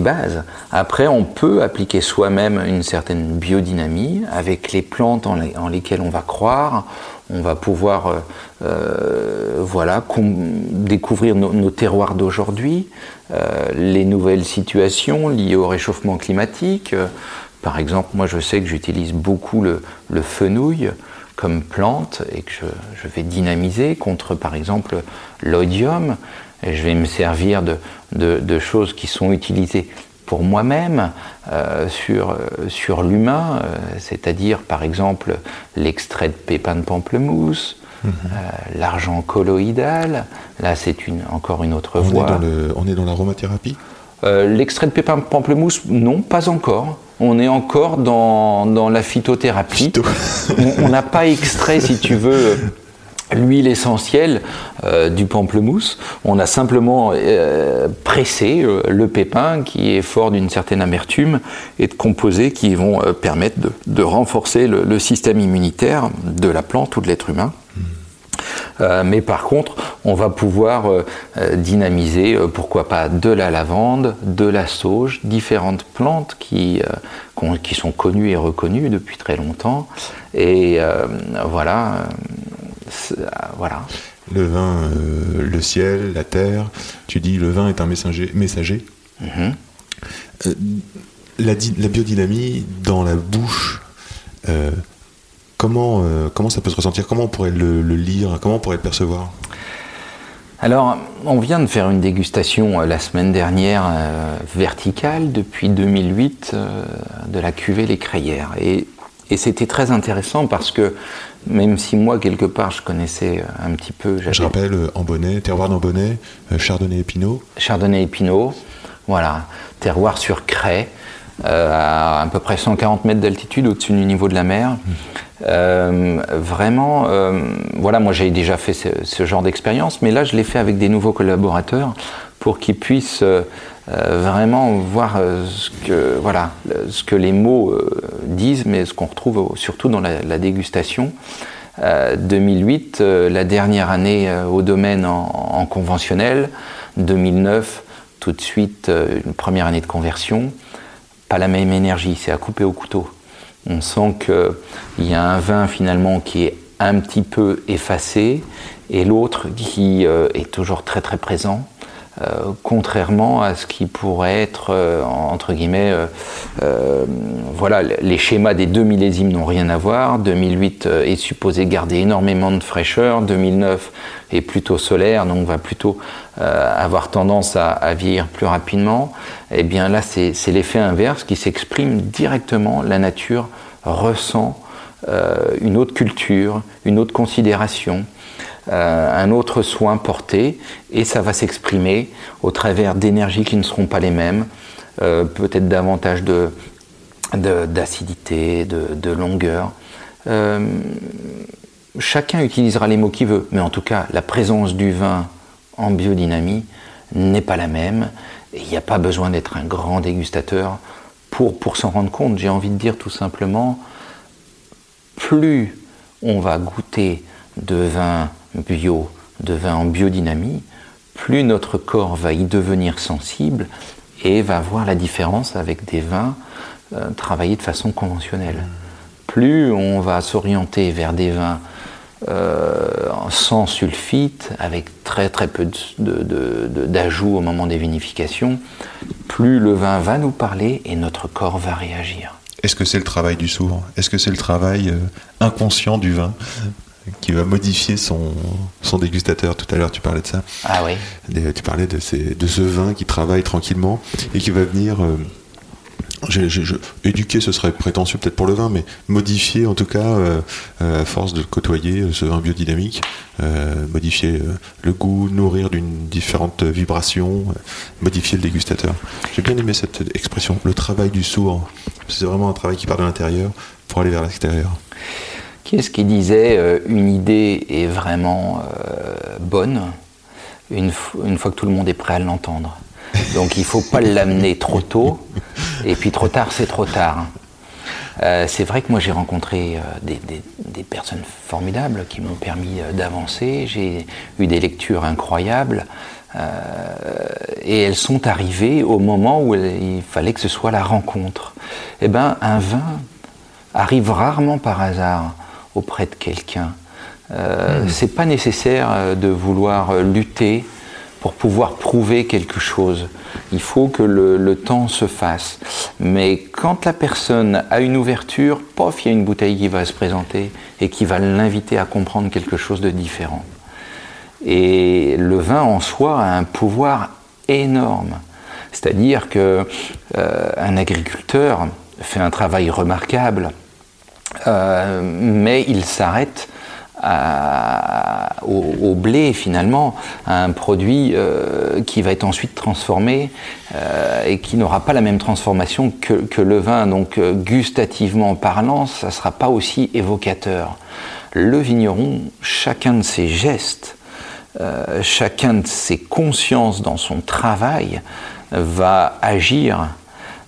bases. Après, on peut appliquer soi-même une certaine biodynamie avec les plantes en lesquelles on va croire. On va pouvoir euh, euh, voilà, découvrir nos, terroirs d'aujourd'hui, euh, les nouvelles situations liées au réchauffement climatique. Par exemple, moi je sais que j'utilise beaucoup le, fenouil comme plante et que je, vais dynamiser contre par exemple l'odium. Et je vais me servir de choses qui sont utilisées pour moi-même euh, sur, sur l'humain, euh, c'est-à-dire par exemple l'extrait de pépins de pamplemousse, euh, l'argent colloïdal. Là, c'est une, encore une autre
On
voie.
est dans le- on est dans l'aromathérapie?
L'extrait de pépins de pamplemousse, non, pas encore. On est encore dans, dans la phytothérapie.
Phyto.
on on n'a pas extrait, si tu veux, l'huile essentielle euh, du pamplemousse. On a simplement euh, pressé euh, le pépin qui est fort d'une certaine amertume et de composés qui vont permettre de, renforcer le, système immunitaire de la plante ou de l'être humain. Mais par contre, on va pouvoir dynamiser, pourquoi pas, de la lavande, de la sauge, différentes plantes qui, qui sont connues et reconnues depuis très longtemps. Et voilà, voilà.
Le vin, euh, le ciel, la terre. Tu dis le vin est un messager. messager.
Mhm.
Euh, la, biodynamie dans la bouche, euh, comment, euh, comment ça peut se ressentir? Comment on pourrait le, le lire? Comment on pourrait le percevoir?
Alors, on vient de faire une dégustation euh, la semaine dernière euh, verticale depuis 2008 euh, de la cuvée Les Crayères. Et, et c'était très intéressant parce que même si moi, quelque part, je connaissais euh, un petit peu,
Je rappelle, euh, en bonnet, terroir d'Ambonnet, euh, Chardonnay et Pinot.
Chardonnay et Pinot, voilà, terroir sur craie, euh, à à peu près 140 mètres d'altitude au-dessus du niveau de la mer. Euh, vraiment, euh, voilà, moi j'ai déjà fait ce, ce genre d'expérience, mais là je l'ai fait avec des nouveaux collaborateurs pour qu'ils puissent vraiment voir euh, ce que, voilà, ce que les mots euh, disent, mais ce qu'on retrouve surtout dans la, dégustation. Euh, 2008, euh, la dernière année euh, au domaine en, en conventionnel. 2009, tout de suite, euh, une première année de conversion. Pas la même énergie, c'est à couper au couteau. On sent qu'il y a un vin finalement qui est un petit peu effacé et l'autre qui euh, est toujours très très présent. Euh, contrairement à ce qui pourrait être, euh, entre guillemets, euh, voilà, les schémas des deux millésimes n'ont rien à voir. 2008 euh, est supposé garder énormément de fraîcheur, 2009 est plutôt solaire, donc va plutôt avoir tendance à, vieillir plus rapidement. Et bien là, c'est l'effet inverse qui s'exprime directement. La nature ressent une autre culture, une autre considération, euh, un autre soin porté, et ça va s'exprimer au travers d'énergies qui ne seront pas les mêmes, euh, peut-être davantage de d'acidité, de, longueur. Euh, chacun utilisera les mots qu'il veut, mais en tout cas, la présence du vin en biodynamie n'est pas la même. Et il n'y a pas besoin d'être un grand dégustateur pour s'en rendre compte. J'ai envie de dire tout simplement, plus on va goûter de vin bio, de vin en biodynamie, plus notre corps va y devenir sensible et va voir la différence avec des vins euh, travaillés de façon conventionnelle. Plus on va s'orienter vers des vins euh, sans sulfite, avec très très peu d'ajouts au moment des vinifications, plus le vin va nous parler et notre corps va réagir.
Est-ce que c'est le travail du sourd Est-ce que c'est le travail euh, inconscient du vin? Qui va modifier son, son dégustateur Tout à l'heure, tu parlais de ça.
Ah oui
Des- Tu parlais de, ces- de ce vin qui travaille tranquillement et qui va venir. euh, éduquer, ce serait prétentieux peut-être pour le vin, mais modifier en tout cas, euh, euh, à force de côtoyer euh, ce vin biodynamique, euh, modifier euh, le goût, nourrir d'une différente vibration, euh, modifier le dégustateur. J'ai bien aimé cette expression, le travail du sourd. C'est vraiment un travail qui part de l'intérieur pour aller vers l'extérieur.
Qui est-ce qui disait euh, une idée est vraiment euh, bonne une, une fois que tout le monde est prêt à l'entendre? Donc il ne faut pas l'amener trop tôt, et puis trop tard, c'est trop tard. Euh, c'est vrai que moi j'ai rencontré des, des- des personnes formidables qui m'ont permis d'avancer, j'ai eu des lectures incroyables, et elles sont arrivées au moment où il fallait que ce soit la rencontre. Eh bien, un vin arrive rarement par hasard auprès de quelqu'un. Euh, C'est pas nécessaire euh, de vouloir euh, lutter pour pouvoir prouver quelque chose. Il faut que le, le temps se fasse. Mais quand la personne a une ouverture, pof, il y a une bouteille qui va se présenter et qui va l'inviter à comprendre quelque chose de différent. Et le vin en soi a un pouvoir énorme. C'est-à-dire que euh, un agriculteur fait un travail remarquable, mais il s'arrête à- au, blé finalement, à un produit euh, qui va être ensuite transformé euh, et qui n'aura pas la même transformation que, le vin. Donc euh, gustativement parlant, ça ne sera pas aussi évocateur. Le vigneron, chacun de ses gestes, euh, chacun de ses consciences dans son travail va agir.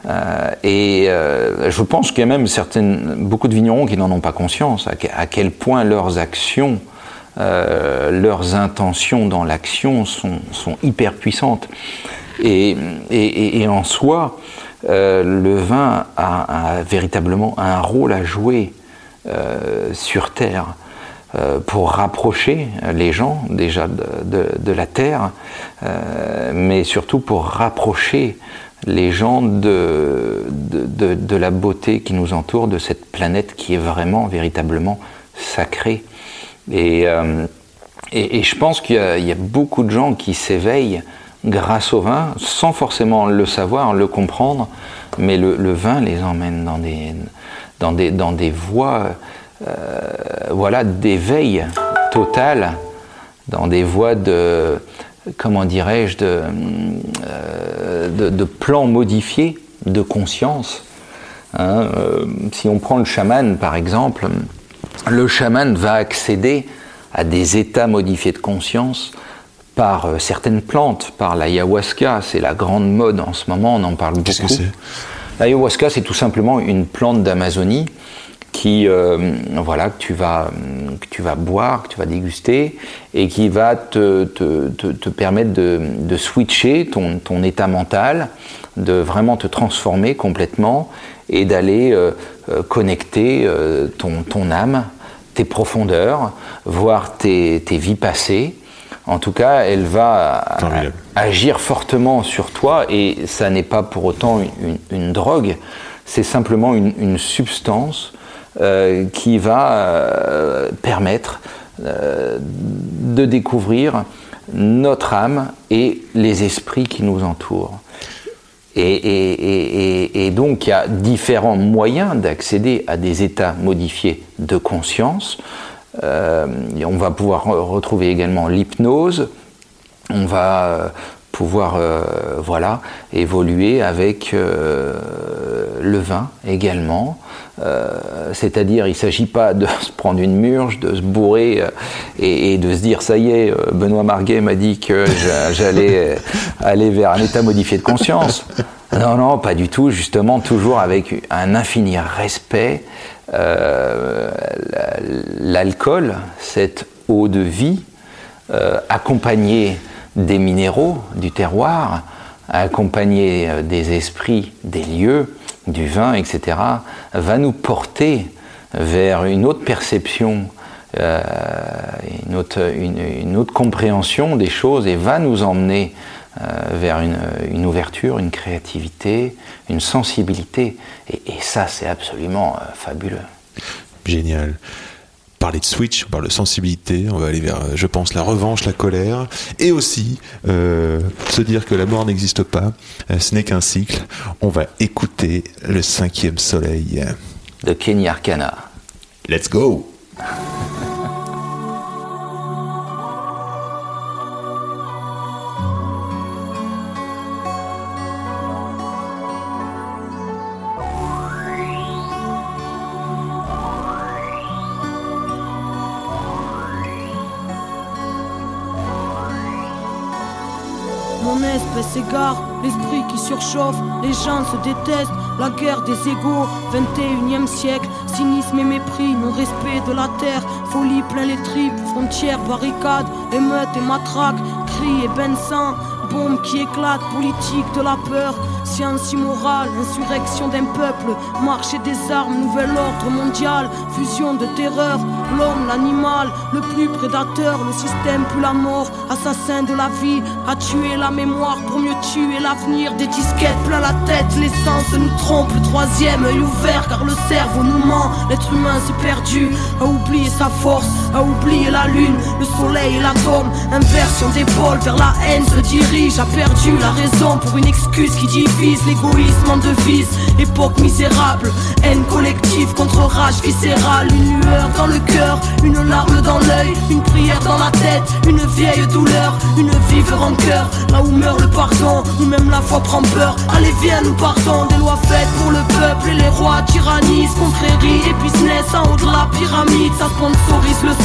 Euh, et euh, je pense qu'il y a même beaucoup de vignerons qui n'en ont pas conscience, à, que- à quel point leurs actions euh, leurs intentions dans l'action sont, hyper puissantes. Et, en soi, le vin a, véritablement un rôle à jouer sur Terre pour rapprocher les gens déjà de, la Terre, mais surtout pour rapprocher les gens de, la beauté qui nous entoure, de cette planète qui est vraiment, véritablement sacrée. Et, euh, je pense qu'il y, a beaucoup de gens qui s'éveillent grâce au vin, sans forcément le savoir, le comprendre, mais le, vin les emmène dans des, dans des, des voies euh, voilà, d'éveil total, dans des voies de, comment dirais-je, de, euh, de, de plans modifiés de conscience. Hein, euh, si on prend le chaman par exemple, le chaman va accéder à des états modifiés de conscience par euh, certaines plantes, par l'ayahuasca, c'est la grande mode en ce moment, on en parle beaucoup.
Qu'est-ce que c'est?
L'ayahuasca, c'est tout simplement une plante d'Amazonie qui, euh, voilà, que tu, vas, que tu vas boire, que tu vas déguster, et qui va te, te, te, te permettre de, de, switcher ton, ton, état mental, de vraiment te transformer complètement, et d'aller euh, connecter euh, ton, ton âme, tes profondeurs, voir tes, tes vies passées, en tout cas, elle va agir fortement sur toi et ça n'est pas pour autant une, une drogue, c'est simplement une, une substance euh, qui va euh, permettre euh, de découvrir notre âme et les esprits qui nous entourent. Et, donc, il y a différents moyens d'accéder à des états modifiés de conscience. On va pouvoir retrouver également l'hypnose. On va pouvoir voilà, évoluer avec le vin également. Euh, C'est-à-dire, il ne s'agit pas de se prendre une murge, de se bourrer et, et, de se dire ça y est, Benoît Marguet m'a dit que j'allais aller vers un état modifié de conscience. Non, non, pas du tout. Justement, toujours avec un infini respect euh, l'alcool, cette eau de vie, euh, accompagnée des minéraux du terroir, accompagnée des esprits des lieux, du vin, etc., va nous porter vers une autre perception, euh, une, autre, compréhension des choses et va nous emmener euh, vers une, ouverture, une créativité, une sensibilité. Et, et ça, c'est absolument euh, fabuleux.
Génial parler de switch, on parle de sensibilité, on va aller vers, je pense, la revanche, la colère, et aussi euh, se dire que la mort n'existe pas, euh, ce n'est qu'un cycle. On va écouter le cinquième soleil.
De Kenny Arcana.
Let's go
l'esprit qui surchauffe, les gens se détestent, la guerre des égaux, 21e siècle, cynisme et mépris, non-respect de la terre, folie plein les tripes, frontières, barricades, émeutes et matraques, cris et sang, bombes qui éclatent, politique de la peur, science immorale, insurrection d'un peuple, marché des armes, nouvel ordre mondial, fusion de terreur, l'homme, l'animal, le plus prédateur, le système plus la mort, assassin de la vie, a tué la mémoire pour mieux tuer l'avenir, des disquettes plein la tête, l'essence nous trompe, le troisième œil ouvert car le cerveau nous ment, l'être humain s'est perdu, a oublié sa force, a oublié la lune, le soleil et l'atome, inversion d'épaule vers la haine se dirige, a perdu la raison pour une excuse qui divise, l'égoïsme en devise, époque misérable, haine collective contre rage viscérale, une lueur dans le cœur, une larme dans l'œil, une prière dans la tête, une vieille douleur, une vive rancœur, là où meurt le pardon, où même la foi prend peur, allez viens nous partons, des lois faites pour le peuple et les rois tyrannisent, confréries et business en haut de la pyramide. Ça sponsorise le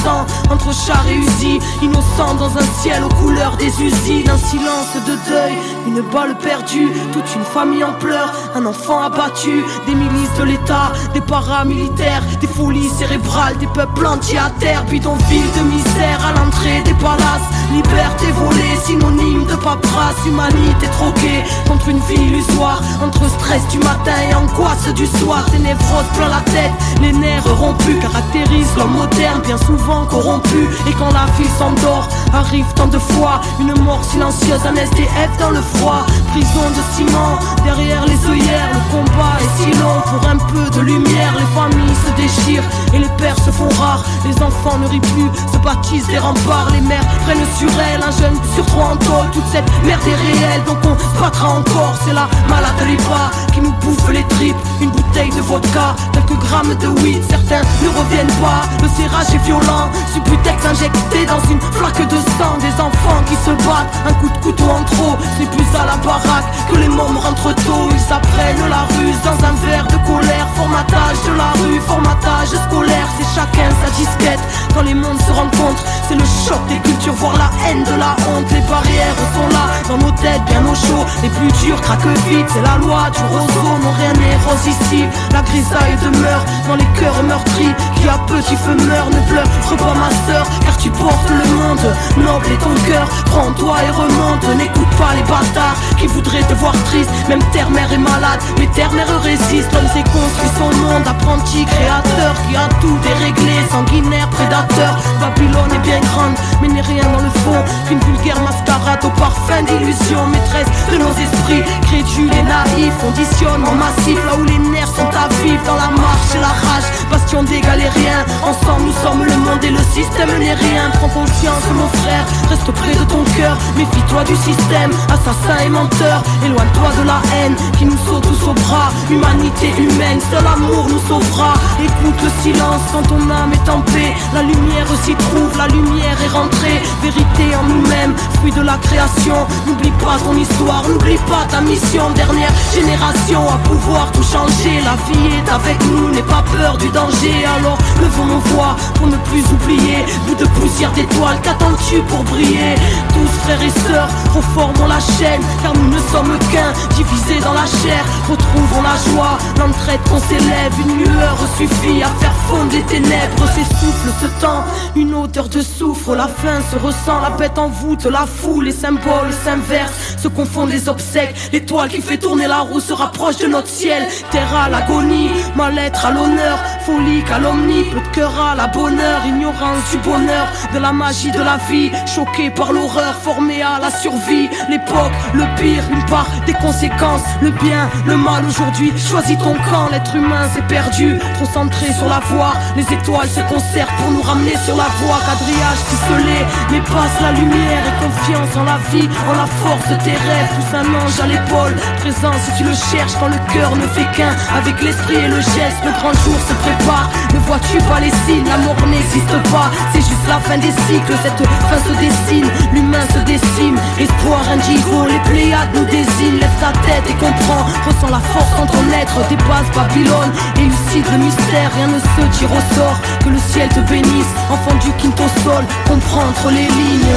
entre chars et usines, innocents dans un ciel aux couleurs des usines. Un silence de deuil, une balle perdue, toute une famille en pleurs, un enfant abattu, des milices de l'État, des paramilitaires, des folies cérébrales, des peuples entiers à terre, bidonville de misère à l'entrée des palaces. Liberté volée, synonyme de paperasse, humanité troquée contre une vie illusoire, entre stress du matin et angoisse du soir, des névroses plein la tête, les nerfs rompus caractérisent l'homme moderne, bien souvent corrompu, et quand la vie s'endort, arrive tant de fois une mort silencieuse, un SDF dans le froid, prison de ciment, derrière les œillères, le combat est si long pour un peu de lumière, les familles se déchirent et les pères se font rares, les enfants ne rient plus, se baptisent des remparts, les mères prennent sur elles, un jeune sur trois en tôle, toute cette merde est réelle, donc on se battra encore, c'est la malade ripa qui nous bouffe les tripes, une bouteille de vodka, quelques grammes de weed, certains ne reviennent pas, le serrage est violent, subutex injecté dans une flaque de sang, des enfants qui se battent, un coup de couteau en trop, c'est plus à la baraque que les mômes rentrent tôt, ils apprennent la ruse dans un verre de colère, formatage de la rue, formatage scolaire, c'est chacun sa disquette, quand les mondes se rencontrent, c'est le choc des cultures, voir la haine de la honte, les barrières sont là, dans nos têtes bien au chaud, les plus durs craquent vite, c'est la loi du roseau, non rien n'est rose ici, la grisaille demeure dans les cœurs meurtris, qui à petit feu meurt, ne pleure pas ma sœur, car tu portes le monde, noble est ton cœur, prends-toi et remonte, n'écoute pas les bâtards qui voudraient te voir triste, même terre-mère est malade, mais terre-mère résiste, l'homme s'est construit son monde, apprenti créateur, qui a tout déréglé, sanguinaire, prédateur, Babylone est bien grande, mais n'est rien dans le fond, qu'une vulgaire mascarade au parfum d'illusion, maîtresse de nos esprits, crédules et naïfs, conditionnement massif, là où les nerfs sont à vivre, dans la marche et la rage, bastion d'égal et rien, ensemble nous sommes le monde et système n'est rien, prends conscience mon frère, reste près de ton cœur, méfie-toi du système, assassin et menteur, éloigne-toi de la haine qui nous saute tous au bras, humanité humaine, seul amour nous sauvera, écoute le silence quand ton âme est en paix, la lumière s'y trouve, la lumière est rentrée, vérité en nous-mêmes, fruit de la création, n'oublie pas ton histoire, n'oublie pas ta mission, dernière génération à pouvoir tout changer, la vie est avec nous, n'aie pas peur du danger, alors levons nos voix pour ne plus oublier, bout de poussière d'étoiles, qu'attends-tu pour briller? Tous frères et sœurs, reformons la chaîne, car nous ne sommes qu'un, divisés dans la chair, retrouvons la joie, l'entraide qu'on s'élève, une lueur suffit à faire fondre les ténèbres, s'essouffle ce temps, une odeur de soufre, la faim se ressent, la bête en voûte, la foule, les symboles s'inversent, se confondent les obsèques, l'étoile qui fait tourner la roue se rapproche de notre ciel, terre à l'agonie, mal-être à l'honneur, folie calomnie, peu de cœur à la bonheur, ignorance du bonheur, de la magie de la vie, choqué par l'horreur, formé à la survie, l'époque, le pire, une part des conséquences, le bien, le mal aujourd'hui, choisis ton camp, l'être humain s'est perdu, trop centré sur la voie, les étoiles se concertent pour nous ramener sur la voie, quadrillage ficelé, mais passe la lumière et confiance en la vie, en la force de tes rêves, pousse un ange à l'épaule, présent si tu le cherches quand le cœur ne fait qu'un, avec l'esprit et le geste, le grand jour se prépare, ne vois-tu pas les signes, la mort n'existe pas, c'est juste la fin des cycles, cette fin se dessine, l'humain se décime, espoir indigo, les pléiades nous désignent, lève ta tête et comprends, ressens la force en ton être, dépasse Babylone, élucide le mystère, rien ne se tire au sort, que le ciel te bénisse, enfant du quinto sol, comprends entre les lignes.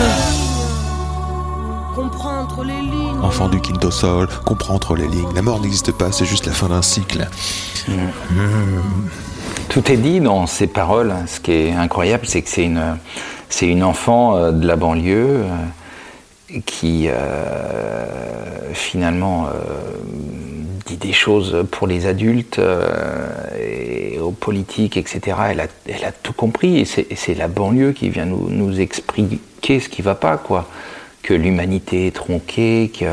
Comprends entre les lignes.
Enfant du quinto sol, comprends entre les lignes. La mort n'existe pas, c'est juste la fin d'un cycle.
Tout est dit dans ces paroles. Ce qui est incroyable, c'est que c'est une, c'est une enfant euh, de la banlieue euh, qui euh, finalement euh, dit des choses pour les adultes euh, aux politiques, etc. Elle a, tout compris et c'est, la banlieue qui vient nous, expliquer ce qui va pas, quoi. Que l'humanité est tronquée, que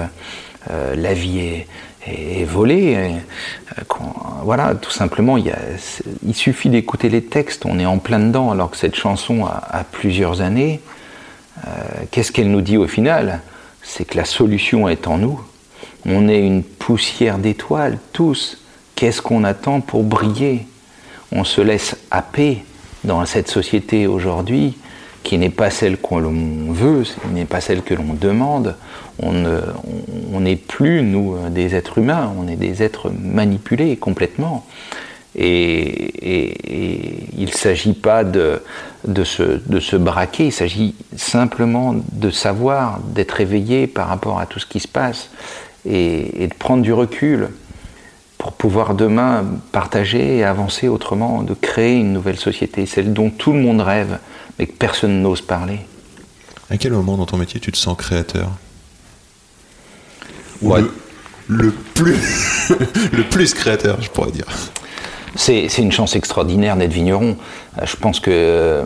euh, la vie est, volée. euh, voilà, tout simplement, il, suffit d'écouter les textes, on est en plein dedans, alors que cette chanson a, plusieurs années. Qu'est-ce qu'elle nous dit au final? C'est que la solution est en nous. On est une poussière d'étoiles, tous. Qu'est-ce qu'on attend pour briller? On se laisse happer dans cette société aujourd'hui qui n'est pas celle que l'on veut, qui n'est pas celle que l'on demande. On ne- on- on n'est plus, nous, euh, des êtres humains, on est des êtres manipulés complètement. Et, il ne s'agit pas de se braquer, il s'agit simplement de savoir, d'être éveillé par rapport à tout ce qui se passe et, et de prendre du recul pour pouvoir demain partager et avancer autrement, de créer une nouvelle société, celle dont tout le monde rêve, mais que personne n'ose parler.
À quel moment dans ton métier tu te sens créateur? Ou
Ouais.
le, le plus le plus créateur, je pourrais dire.
C'est une chance extraordinaire d'être vigneron. Euh, Je pense que euh,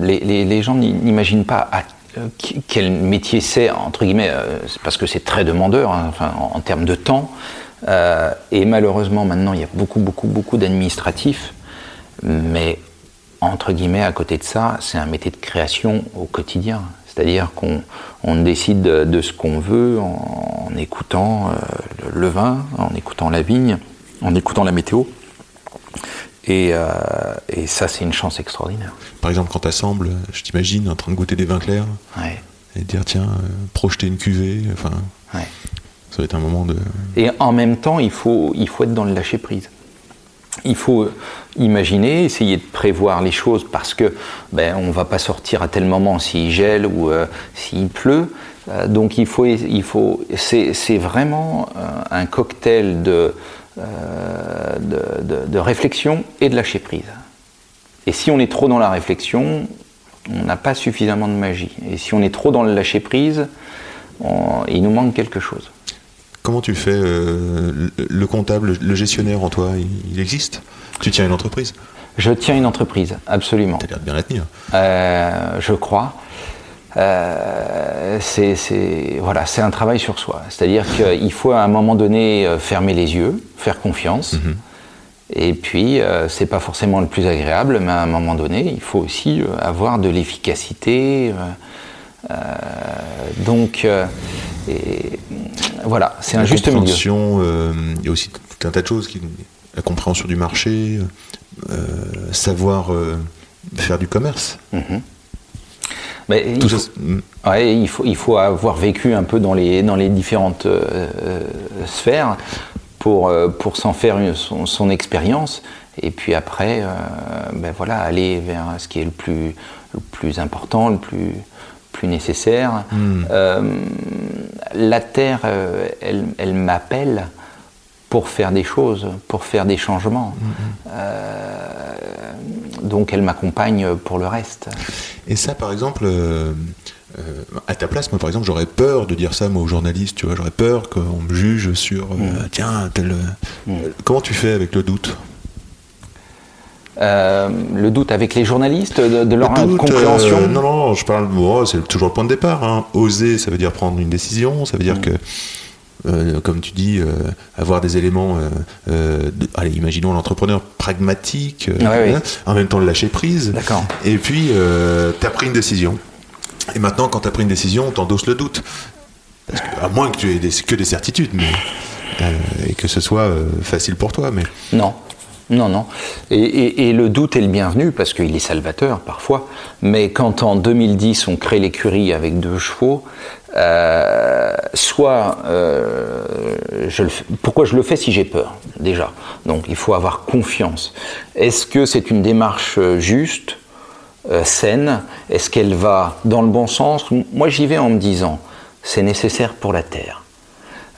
les, les- les gens n'i- n'imaginent pas à- quel métier c'est, entre guillemets, euh, parce que c'est très demandeur hein, en, termes de temps. Euh, et malheureusement, maintenant, il y a beaucoup, beaucoup, beaucoup d'administratifs. Mais, entre guillemets, à côté de ça, c'est un métier de création au quotidien. C'est-à-dire qu'on on décide de, ce qu'on veut en, écoutant euh, le vin, en écoutant la vigne, en écoutant la météo. Et, euh, et ça, c'est une chance extraordinaire.
Par exemple, quand t'assembles, je t'imagine en train de goûter des vins clairs
Ouais,
et dire tiens, euh, projeter une cuvée, enfin,
ouais.
ça va être un moment de.
Et en même temps, il faut, il faut être dans le lâcher prise. Il faut imaginer, essayer de prévoir les choses parce que ben, on va pas sortir à tel moment s'il gèle ou euh, s'il pleut. Euh, donc il faut, il faut, c'est c'est vraiment euh, un cocktail de, euh, de, de- de réflexion et de lâcher prise. Et si on est trop dans la réflexion, on n'a pas suffisamment de magie. Et si on est trop dans le lâcher prise, on- il nous manque quelque chose.
Comment tu fais euh, le, le comptable, le gestionnaire en toi, il, il existe? Tu tiens une entreprise?
Je tiens une entreprise, absolument.
T'as l'air de bien la tenir.
Euh, je crois. Euh, c'est voilà, c'est un travail sur soi. C'est-à-dire qu'il faut à un moment donné euh, fermer les yeux, faire confiance. Et puis, euh, c'est pas forcément le plus agréable, mais à un moment donné, il faut aussi avoir de l'efficacité. euh, donc, euh, et, voilà, c'est un juste milieu.
il y a aussi tout un tas de choses, qui, la compréhension du marché, savoir faire du commerce.
Mais il faut-. Ouais, il faut, il faut avoir vécu un peu dans les, dans les différentes euh, euh, sphères pour, euh, pour s'en faire une- son, son expérience et puis après, euh, ben voilà, aller vers ce qui est le plus, le plus important, le plus, plus nécessaire. Euh, la Terre, elle, elle m'appelle pour faire des choses, pour faire des changements. Euh, donc elle m'accompagne pour le reste.
Et ça, par exemple, euh, euh, à ta place, moi, par exemple, j'aurais peur de dire ça, moi, aux journalistes, tu vois, j'aurais peur qu'on me juge sur,
Mm.
tiens, tel... euh, Comment tu fais avec le doute?
Euh, le doute avec les journalistes de, de leur
Le doute,
compréhension.
euh, non, non, je parle, c'est toujours le point de départ. hein. Oser, ça veut dire prendre une décision, ça veut
Mm.
dire que, euh, comme tu dis, euh, avoir des éléments, euh, de- allez, imaginons l'entrepreneur pragmatique,
ouais.
hein, en même temps le lâcher prise.
D'accord.
Et puis, tu as pris une décision. Et maintenant, quand tu as pris une décision, t'endosses le doute. Parce que, à moins que tu aies des- que des certitudes, mais, et que ce soit facile pour toi. Mais
Non, non, non. Et, et- et le doute est le bienvenu parce qu'il est salvateur parfois. Mais quand en 2010 on crée l'écurie avec deux chevaux, euh, soit euh, je le fais- pourquoi je le fais si j'ai peur déjà? Donc il faut avoir confiance. Est-ce que c'est une démarche euh, juste, euh, saine? Est-ce qu'elle va dans le bon sens? Moi j'y vais en me disant c'est nécessaire pour la terre.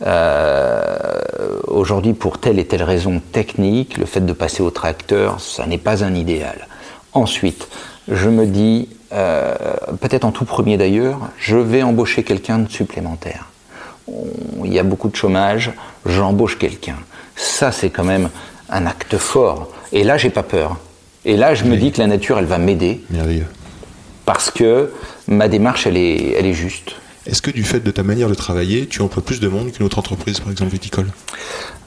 Euh, Aujourd'hui, pour telle et telle raison technique, le fait de passer au tracteur, ça n'est pas un idéal. Ensuite, je me dis, euh, peut-être en tout premier d'ailleurs, je vais embaucher quelqu'un de supplémentaire. Il y a beaucoup de chômage, j'embauche quelqu'un. Ça, c'est quand même un acte fort. Et là, j'ai pas peur. Et là, je me dis que la nature, elle va m'aider
merveilleux.
parce que ma démarche, elle est, elle est juste.
Est-ce que du fait de ta manière de travailler, tu emploies plus de monde qu'une autre entreprise, par exemple viticole?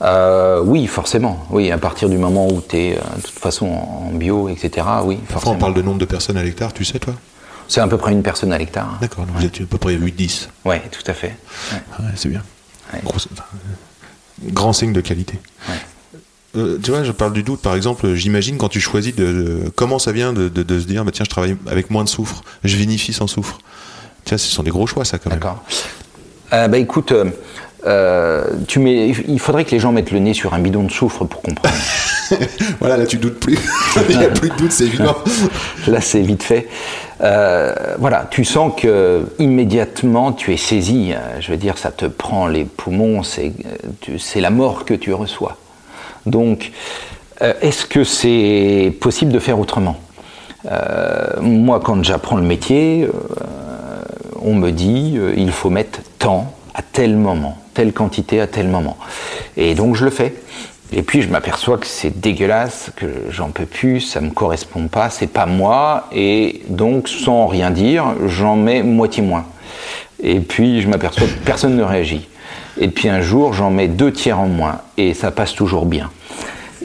Euh, oui, forcément. Oui, à partir du moment où tu es de toute façon en bio, etc. Oui,
Parfois,
forcément.
on parle de nombre de personnes à l'hectare, tu sais, toi?
C'est à peu près une personne à l'hectare.
D'accord, donc vous êtes à peu près 8-10.
Oui, tout à fait. Ouais.
Ouais, c'est bien. Gros, euh, grand signe de qualité. Euh, tu vois, je parle du doute. Par exemple, j'imagine quand tu choisis de, de- comment ça vient de, de- de se dire, bah, tiens, je travaille avec moins de soufre, je vinifie sans soufre. Tiens, ce sont des gros choix, ça, quand même.
D'accord. Euh, bah écoute, euh, euh, tu mets, il faudrait que les gens mettent le nez sur un bidon de soufre pour comprendre.
Voilà, là, tu doutes plus. Il n'y a plus de doute, c'est évident.
Là, c'est vite fait. Euh, voilà, tu sens que immédiatement tu es saisi. euh, Je veux dire, ça te prend les poumons. C'est, la mort que tu reçois. Donc, euh, est-ce que c'est possible de faire autrement? Euh, Moi, quand j'apprends le métier, on me dit euh, il faut mettre tant à tel moment, telle quantité à tel moment. Et donc je le fais. Et puis je m'aperçois que c'est dégueulasse, que j'en peux plus, ça me correspond pas, c'est pas moi, et donc sans rien dire, j'en mets moitié moins. Et puis je m'aperçois que personne ne réagit. Et puis un jour, j'en mets deux tiers en moins, et ça passe toujours bien.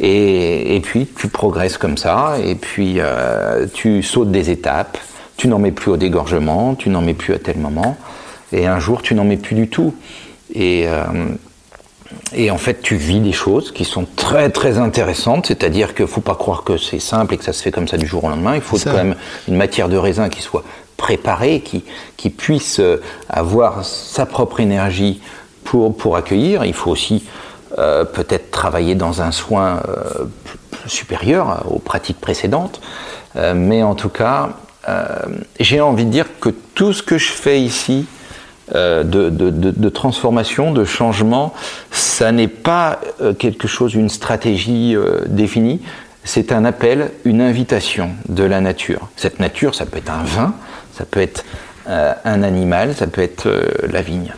Et, puis tu progresses comme ça, et puis euh, tu sautes des étapes, tu n'en mets plus au dégorgement, tu n'en mets plus à tel moment, et un jour tu n'en mets plus du tout. Et, euh, et en fait, tu vis des choses qui sont très très intéressantes, c'est-à-dire qu'il ne faut pas croire que c'est simple et que ça se fait comme ça du jour au lendemain. Il faut
Ça.
quand même une matière de raisin qui soit préparée, qui, qui puisse euh, avoir sa propre énergie pour, pour accueillir. Il faut aussi euh, peut-être travailler dans un soin euh, supérieur aux pratiques précédentes. Euh, mais en tout cas, j'ai envie de dire que tout ce que je fais ici, euh, de, transformation, de changement, ça n'est pas euh, quelque chose, une stratégie euh, définie, c'est un appel, une invitation de la nature. Cette nature, ça peut être un vin, ça peut être euh, un animal, ça peut être euh, la vigne.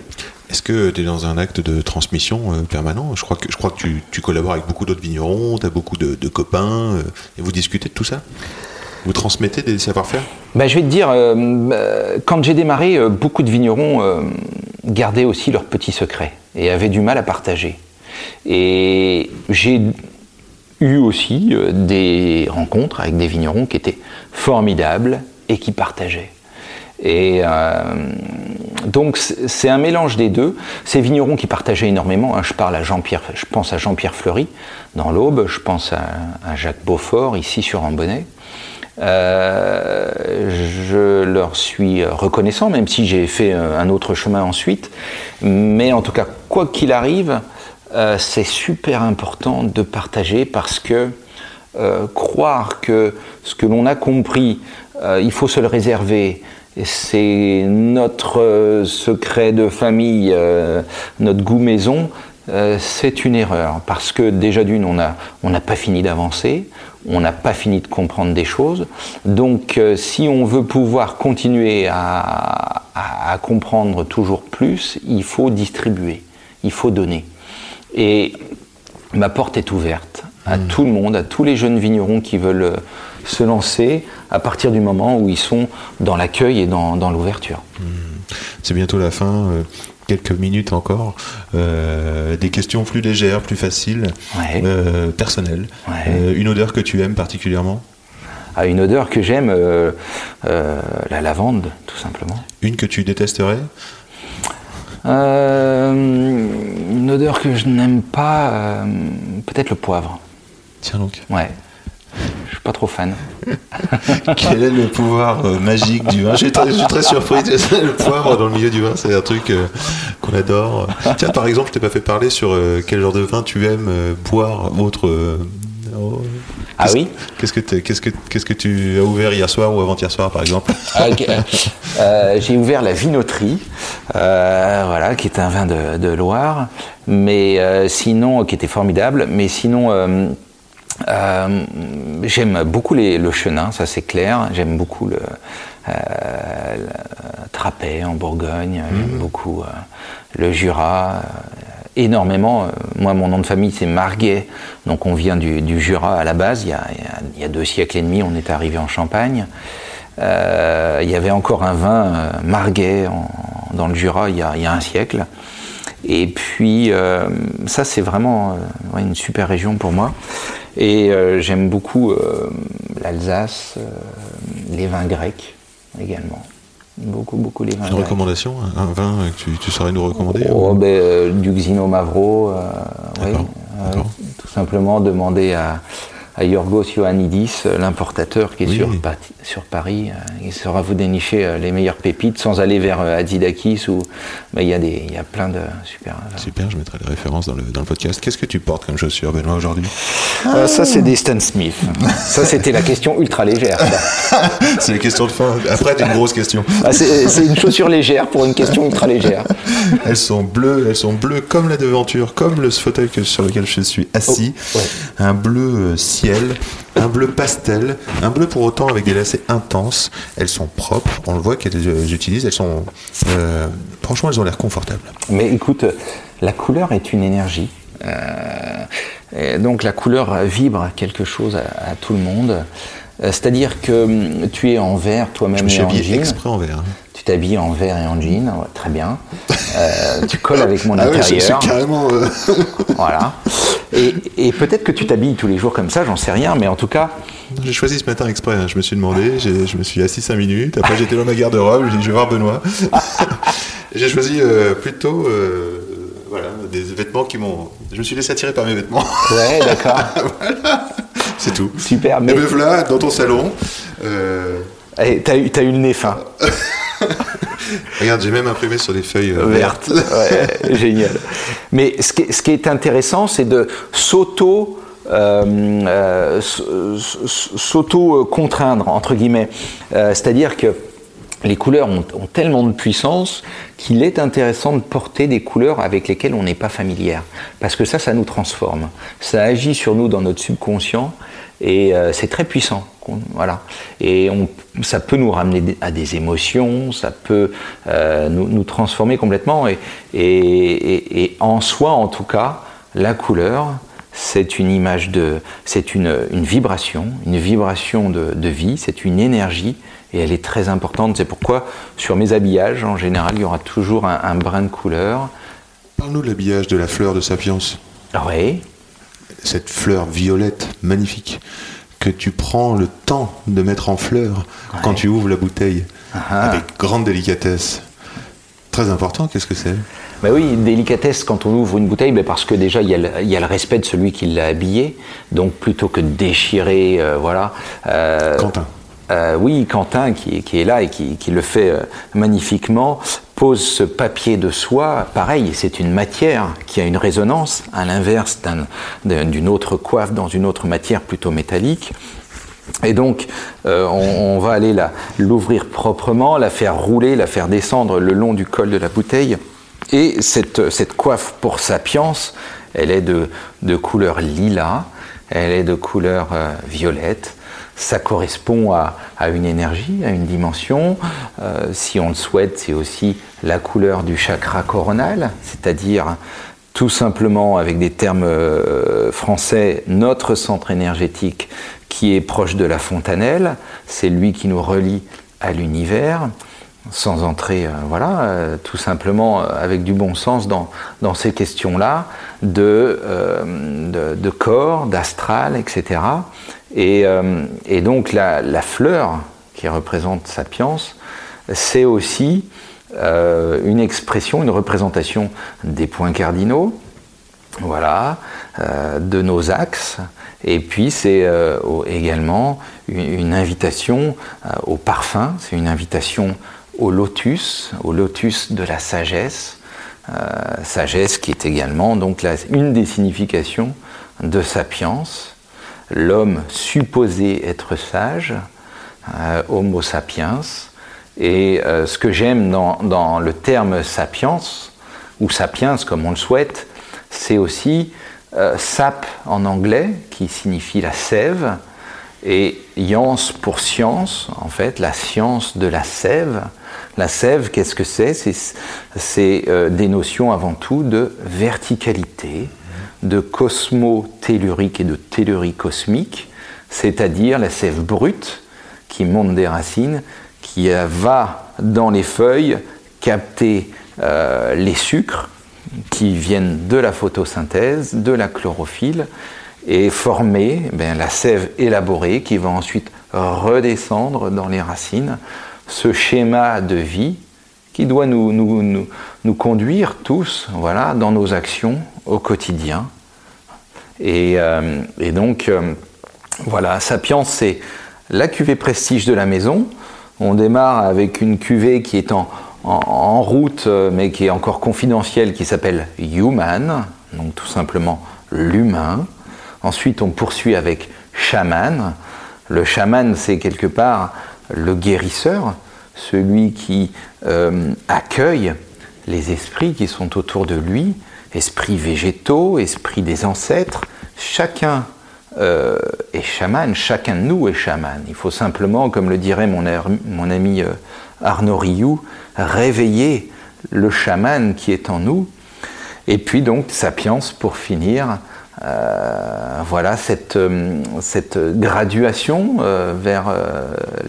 Est-ce que tu es dans un acte de transmission euh, permanent? Je crois, que, je crois que tu, collabores avec beaucoup d'autres vignerons, tu as beaucoup de, copains, euh, et vous discutez de tout ça? Vous transmettez des savoir-faire
Ben, je vais te dire, euh, euh, quand j'ai démarré, euh, beaucoup de vignerons gardaient aussi leurs petits secrets et avaient du mal à partager. Et j'ai eu aussi des rencontres avec des vignerons qui étaient formidables et qui partageaient. Et donc c'est un mélange des deux. Ces vignerons qui partageaient énormément. hein, je parle à Jean-Pierre, je pense à Jean-Pierre Fleury dans l'Aube. Je pense à, à Jacques Beaufort ici sur Ambonnet. Euh, je leur suis reconnaissant, même si j'ai fait un autre chemin ensuite. Mais en tout cas, quoi qu'il arrive, euh, c'est super important de partager parce que euh, croire que ce que l'on a compris, il faut se le réserver, c'est notre secret de famille, notre goût maison, c'est une erreur. Parce que déjà d'une, on n'a pas fini d'avancer, on n'a pas fini de comprendre des choses. Donc euh, si on veut pouvoir continuer à, à- à comprendre toujours plus, il faut distribuer, il faut donner. Et ma porte est ouverte à tout le monde, à tous les jeunes vignerons qui veulent euh, se lancer à partir du moment où ils sont dans l'accueil et dans, dans l'ouverture.
C'est bientôt la fin, euh, quelques minutes encore. Euh, des questions plus légères, plus faciles,
Ouais.
euh, personnelles.
Ouais.
Euh, une odeur que tu aimes particulièrement?
À une odeur que j'aime, la lavande, tout simplement.
Une que tu détesterais?
Une odeur que je n'aime pas, peut-être le poivre.
Tiens donc.
Ouais, je suis pas trop fan.
Quel est le pouvoir euh, magique du vin? Je suis, très, je suis très surpris. Le poivre dans le milieu du vin, c'est un truc euh, qu'on adore. Tiens, par exemple, je t'ai pas fait parler sur euh, quel genre de vin tu aimes euh, boire autre. euh, oh,
Ah oui?
Qu'est-ce que, t'es- qu'est-ce, que, qu'est-ce que tu as ouvert hier soir ou avant-hier soir, par exemple?
Ah. Euh, j'ai ouvert la Vinoterie, euh, voilà, qui est un vin de, de Loire, mais euh, sinon, qui était formidable, mais sinon, euh, j'aime beaucoup les- le chenin, ça c'est clair, j'aime beaucoup le, euh, le Trapet en Bourgogne, j'aime beaucoup euh, le Jura, euh, énormément. Moi, mon nom de famille, c'est Marguet, donc on vient du, du Jura à la base. Il y, a, il y a- deux siècles et demi, on est arrivé en Champagne. Euh, il y avait encore un vin Marguet en- dans le Jura il y a, il y a un siècle. Et puis, euh, ça, c'est vraiment euh, une super région pour moi. Et euh, j'aime beaucoup l'Alsace, les vins grecs également. Beaucoup, beaucoup les vins
Une
grecs.
recommandation Un vin que tu, tu saurais nous recommander
Oh,
ou-
ben, du Xino Mavro, oui, tout Simplement demander à, à Yorgos Ioannidis, l'importateur qui est
Oui.
sur, sur Paris. euh, Il saura vous dénicher euh, les meilleures pépites sans aller vers euh, Adidakis ou. Mais il y, a des- il y a plein de super.
Super, je mettrai les références dans le, dans le podcast. Qu'est-ce que tu portes comme chaussures, Benoît, aujourd'hui?
Euh, ça, c'est des Stan Smith. ça, c'était la question ultra légère.
C'est les questions de fin. Après, t'as une grosse question.
Ah, c'est c'est une chaussure légère pour une question ultra légère.
Elles sont bleues, elles sont bleues comme la devanture, comme le fauteuil que- sur lequel je suis assis.
Oh, ouais.
Un bleu euh, ciel, un bleu pastel, un bleu pour autant avec des lacets intenses. Elles sont propres, on le voit qu'elles euh, j'utilise, elles sont. euh, franchement, elles ont l'air confortables.
Mais écoute, la couleur est une énergie. Euh, donc la couleur vibre quelque chose à, à tout le monde. C'est-à-dire que hum, tu es en vert
Je
toi-même
me suis
et en jean.
exprès en vert. hein.
Tu t'habilles en vert et en jean, ouais, très bien. Euh, tu colles avec mon
Ah oui, je suis
intérieur.
carrément. euh,
voilà. Et, et peut-être que tu t'habilles tous les jours comme ça, j'en sais rien, mais en tout cas,
J'ai choisi ce matin exprès, hein. je me suis demandé, je me suis assis 5 minutes, après j'étais dans ma garde-robe, j'ai dit je vais voir Benoît. Et j'ai choisi euh, plutôt euh, voilà, des vêtements qui m'ont... Je me suis laissé attirer par mes vêtements,
ouais, d'accord.
c'est tout.
Super,
Mais
mais
me voilà dans ton salon. Euh,
Eh, t'as eu, t'as eu le nez fin.
regarde, j'ai même imprimé sur des feuilles euh,
verte.
vertes.
Ouais, génial. Mais ce qui, est- ce qui est intéressant, c'est de s'auto. euh, euh, s'auto-contraindre, entre guillemets. C'est-à-dire que les couleurs ont, ont tellement de puissance qu'il est intéressant de porter des couleurs avec lesquelles on n'est pas familière. Parce que ça, ça nous transforme. Ça agit sur nous dans notre subconscient et euh, c'est très puissant. Voilà. Et on, ça peut nous ramener à des émotions, ça peut euh, nous, nous transformer complètement. Et, et- et- et en soi, en tout cas, la couleur, c'est une image de, c'est une, une vibration, une vibration de, de vie, c'est une énergie et elle est très importante. C'est pourquoi sur mes habillages, en général, il y aura toujours un, un brin de couleur.
Parle-nous de l'habillage de la fleur de Sapiens,
Oui,
cette fleur violette magnifique que tu prends le temps de mettre en fleur quand tu ouvres la bouteille
Ah.
avec grande délicatesse. Très important, qu'est-ce que c'est?
Ben oui, délicatesse quand on ouvre une bouteille, ben parce que déjà il y, a le, il y a le respect de celui qui l'a habillé. Donc plutôt que de déchirer, euh, voilà. euh,
Quentin.
euh, oui, Quentin qui, est- qui est là et qui, qui le fait magnifiquement, pose ce papier de soie. Pareil, c'est une matière qui a une résonance, à l'inverse d'un- d'un- d'une autre coiffe dans une autre matière plutôt métallique. Et donc, euh, on, va aller l'ouvrir proprement, la faire rouler, la faire descendre le long du col de la bouteille. Et cette, cette coiffe pour Sapiens, elle est de, de couleur lilas, elle est de couleur euh, violette. Ça correspond à, à une énergie, à une dimension. Euh, si on le souhaite, c'est aussi la couleur du chakra coronal, c'est-à-dire tout simplement avec des termes euh, français, notre centre énergétique qui est proche de la fontanelle, c'est lui qui nous relie à l'univers, sans entrer, euh, voilà, tout simplement avec du bon sens dans, dans ces questions-là de, de, de corps, d'astral, etc. Et, euh, et donc la, fleur qui représente Sapiens, c'est aussi euh, une expression, une représentation des points cardinaux, voilà, euh, de nos axes. Et puis c'est également une, invitation au parfum, c'est une invitation au lotus, au lotus de la sagesse, sagesse qui est également donc une des significations de sapiens, l'homme supposé être sage, euh, Homo sapiens. Et euh, ce que j'aime dans, le terme sapiens, ou sapiens comme on le souhaite, c'est aussi euh, sap en anglais, qui signifie la sève, et yans pour science, en fait, la science de la sève. La sève, qu'est-ce que c'est? C'est des notions avant tout de verticalité, de cosmotellurique et de tellurie cosmique, c'est-à-dire la sève brute qui monte des racines, qui va dans les feuilles capter euh, les sucres qui viennent de la photosynthèse, de la chlorophylle, et former eh la sève élaborée qui va ensuite redescendre dans les racines. Ce schéma de vie qui doit nous, nous conduire tous voilà, dans nos actions au quotidien. Et, euh, donc, euh, voilà, Sapiens, c'est la cuvée prestige de la maison. On démarre avec une cuvée qui est en, route, euh, mais qui est encore confidentielle, qui s'appelle Human, donc tout simplement l'humain. Ensuite, on poursuit avec Shaman. Le chaman, c'est quelque part le guérisseur, celui qui accueille les esprits qui sont autour de lui, esprits végétaux, esprits des ancêtres. Chacun euh, est chaman, chacun de nous est chaman. Il faut simplement, comme le dirait mon, ami euh, Arnaud Rioux, réveiller le chaman qui est en nous. Et puis donc, Sapiens, pour finir, euh, voilà cette, cette graduation vers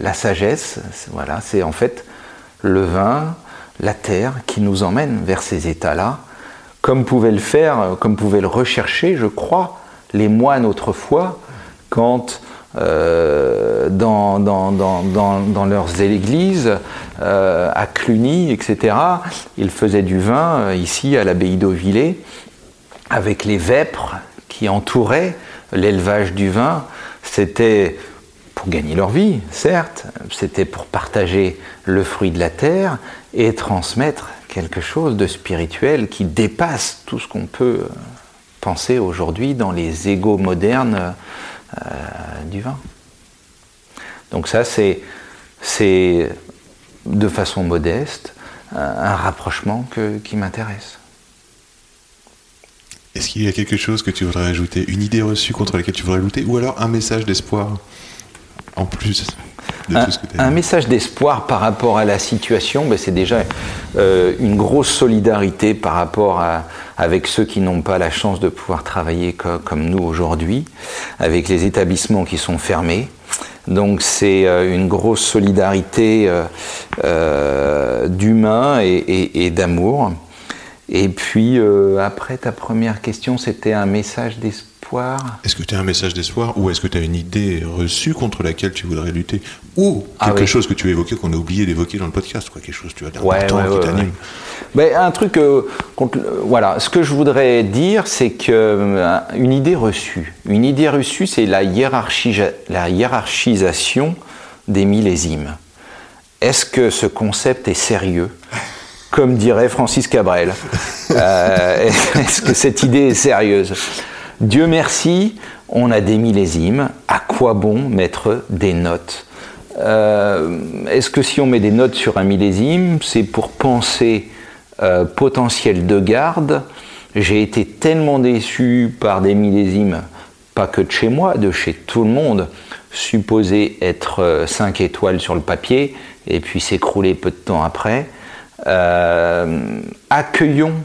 la sagesse. Voilà, c'est en fait le vin, la terre qui nous emmène vers ces états-là, comme pouvaient le faire, euh, comme pouvaient le rechercher, je crois, les moines autrefois, quand euh, dans, leurs églises, euh, à Cluny, etc., ils faisaient du vin, ici à l'abbaye d'Auvillers, avec les vêpres qui entouraient l'élevage du vin. C'était pour gagner leur vie, certes, c'était pour partager le fruit de la terre et transmettre quelque chose de spirituel qui dépasse tout ce qu'on peut euh, penser aujourd'hui dans les égaux modernes euh, du vin. Donc ça, c'est, de façon modeste un, un rapprochement que- qui m'intéresse.
Est-ce qu'il y a quelque chose que tu voudrais ajouter Une idée reçue contre laquelle tu voudrais lutter Ou alors un message d'espoir en plus? De
un,
tout ce que tu as
un
dit
message d'espoir par rapport à la situation, ben, c'est déjà euh, une grosse solidarité par rapport à, avec ceux qui n'ont pas la chance de pouvoir travailler co- comme nous aujourd'hui, avec les établissements qui sont fermés. Donc c'est euh, une grosse solidarité euh, euh, d'humain et, et- et d'amour. Et puis après ta première question, c'était un message d'espoir.
Est-ce que tu as un message d'espoir ou est-ce que tu as une idée reçue contre laquelle tu voudrais lutter Ou
Ah
quelque
oui. chose
que tu as évoqué qu'on a oublié d'évoquer dans le podcast, quoi, quelque chose tu as
Ouais,
d'important
ouais,
qui t'anime
un truc, euh, contre le- voilà, ce que je voudrais dire, c'est que euh, une idée reçue, une idée reçue, c'est la hiérarchisation des millésimes. Est-ce que ce concept est sérieux? Comme dirait Francis Cabrel. Euh, Est-ce que cette idée est sérieuse? Dieu merci, on a des millésimes. À quoi bon mettre des notes? Euh, Est-ce que si on met des notes sur un millésime, c'est pour penser euh, potentiel de garde? J'ai été tellement déçu par des millésimes, pas que de chez moi, de chez tout le monde, supposés être 5 étoiles sur le papier, et puis s'écrouler peu de temps après. Euh, accueillons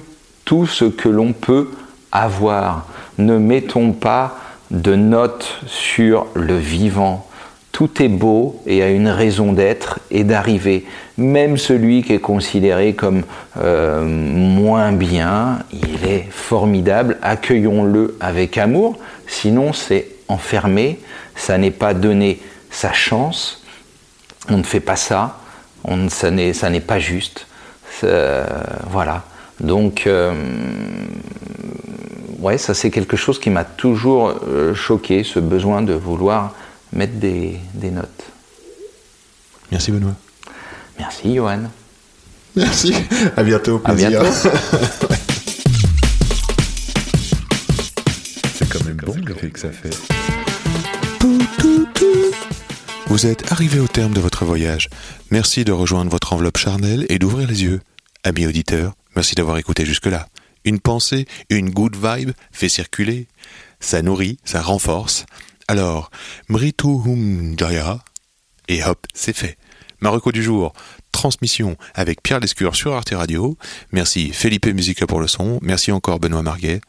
tout ce que l'on peut avoir. Ne mettons pas de notes sur le vivant. Tout est beau et a une raison d'être et d'arriver. Même celui qui est considéré comme euh, moins bien, il est formidable. Accueillons-le avec amour. Sinon, c'est enfermé. Ça n'est pas donner sa chance. On ne fait pas ça. Ça n'est pas juste. Euh, voilà. Donc, euh, ouais, ça c'est quelque chose qui m'a toujours euh, choqué, ce besoin de vouloir mettre des, des notes.
Merci Benoît.
Merci Johan.
Merci. À bientôt.
À
plaisir.
bientôt.
C'est quand même bon l'effet que ça fait.
Vous êtes arrivé au terme de votre voyage. Merci de rejoindre votre enveloppe charnelle et d'ouvrir les yeux. Amis auditeurs, merci d'avoir écouté jusque-là. Une pensée, une good vibe fait circuler. Ça nourrit, ça renforce. Alors, Mritu Hum Jaya, et hop, c'est fait. Marocco du jour, transmission avec Pierre Lescure sur Arte Radio. Merci Felipe Musica pour le son. Merci encore Benoît Marguet.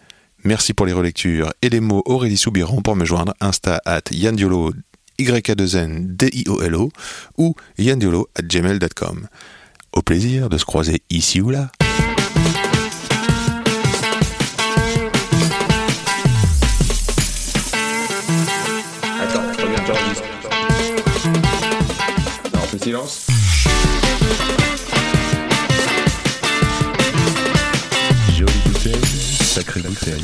Merci pour les relectures et les mots Aurélie Soubiran pour me joindre Insta at yandiolo y-a-2-n d-i-o-l-o ou yandiolo at gmail.com. Au plaisir de se croiser ici ou là.
Attends, on fait silence
Jolie bouteille, sacrée bouteille.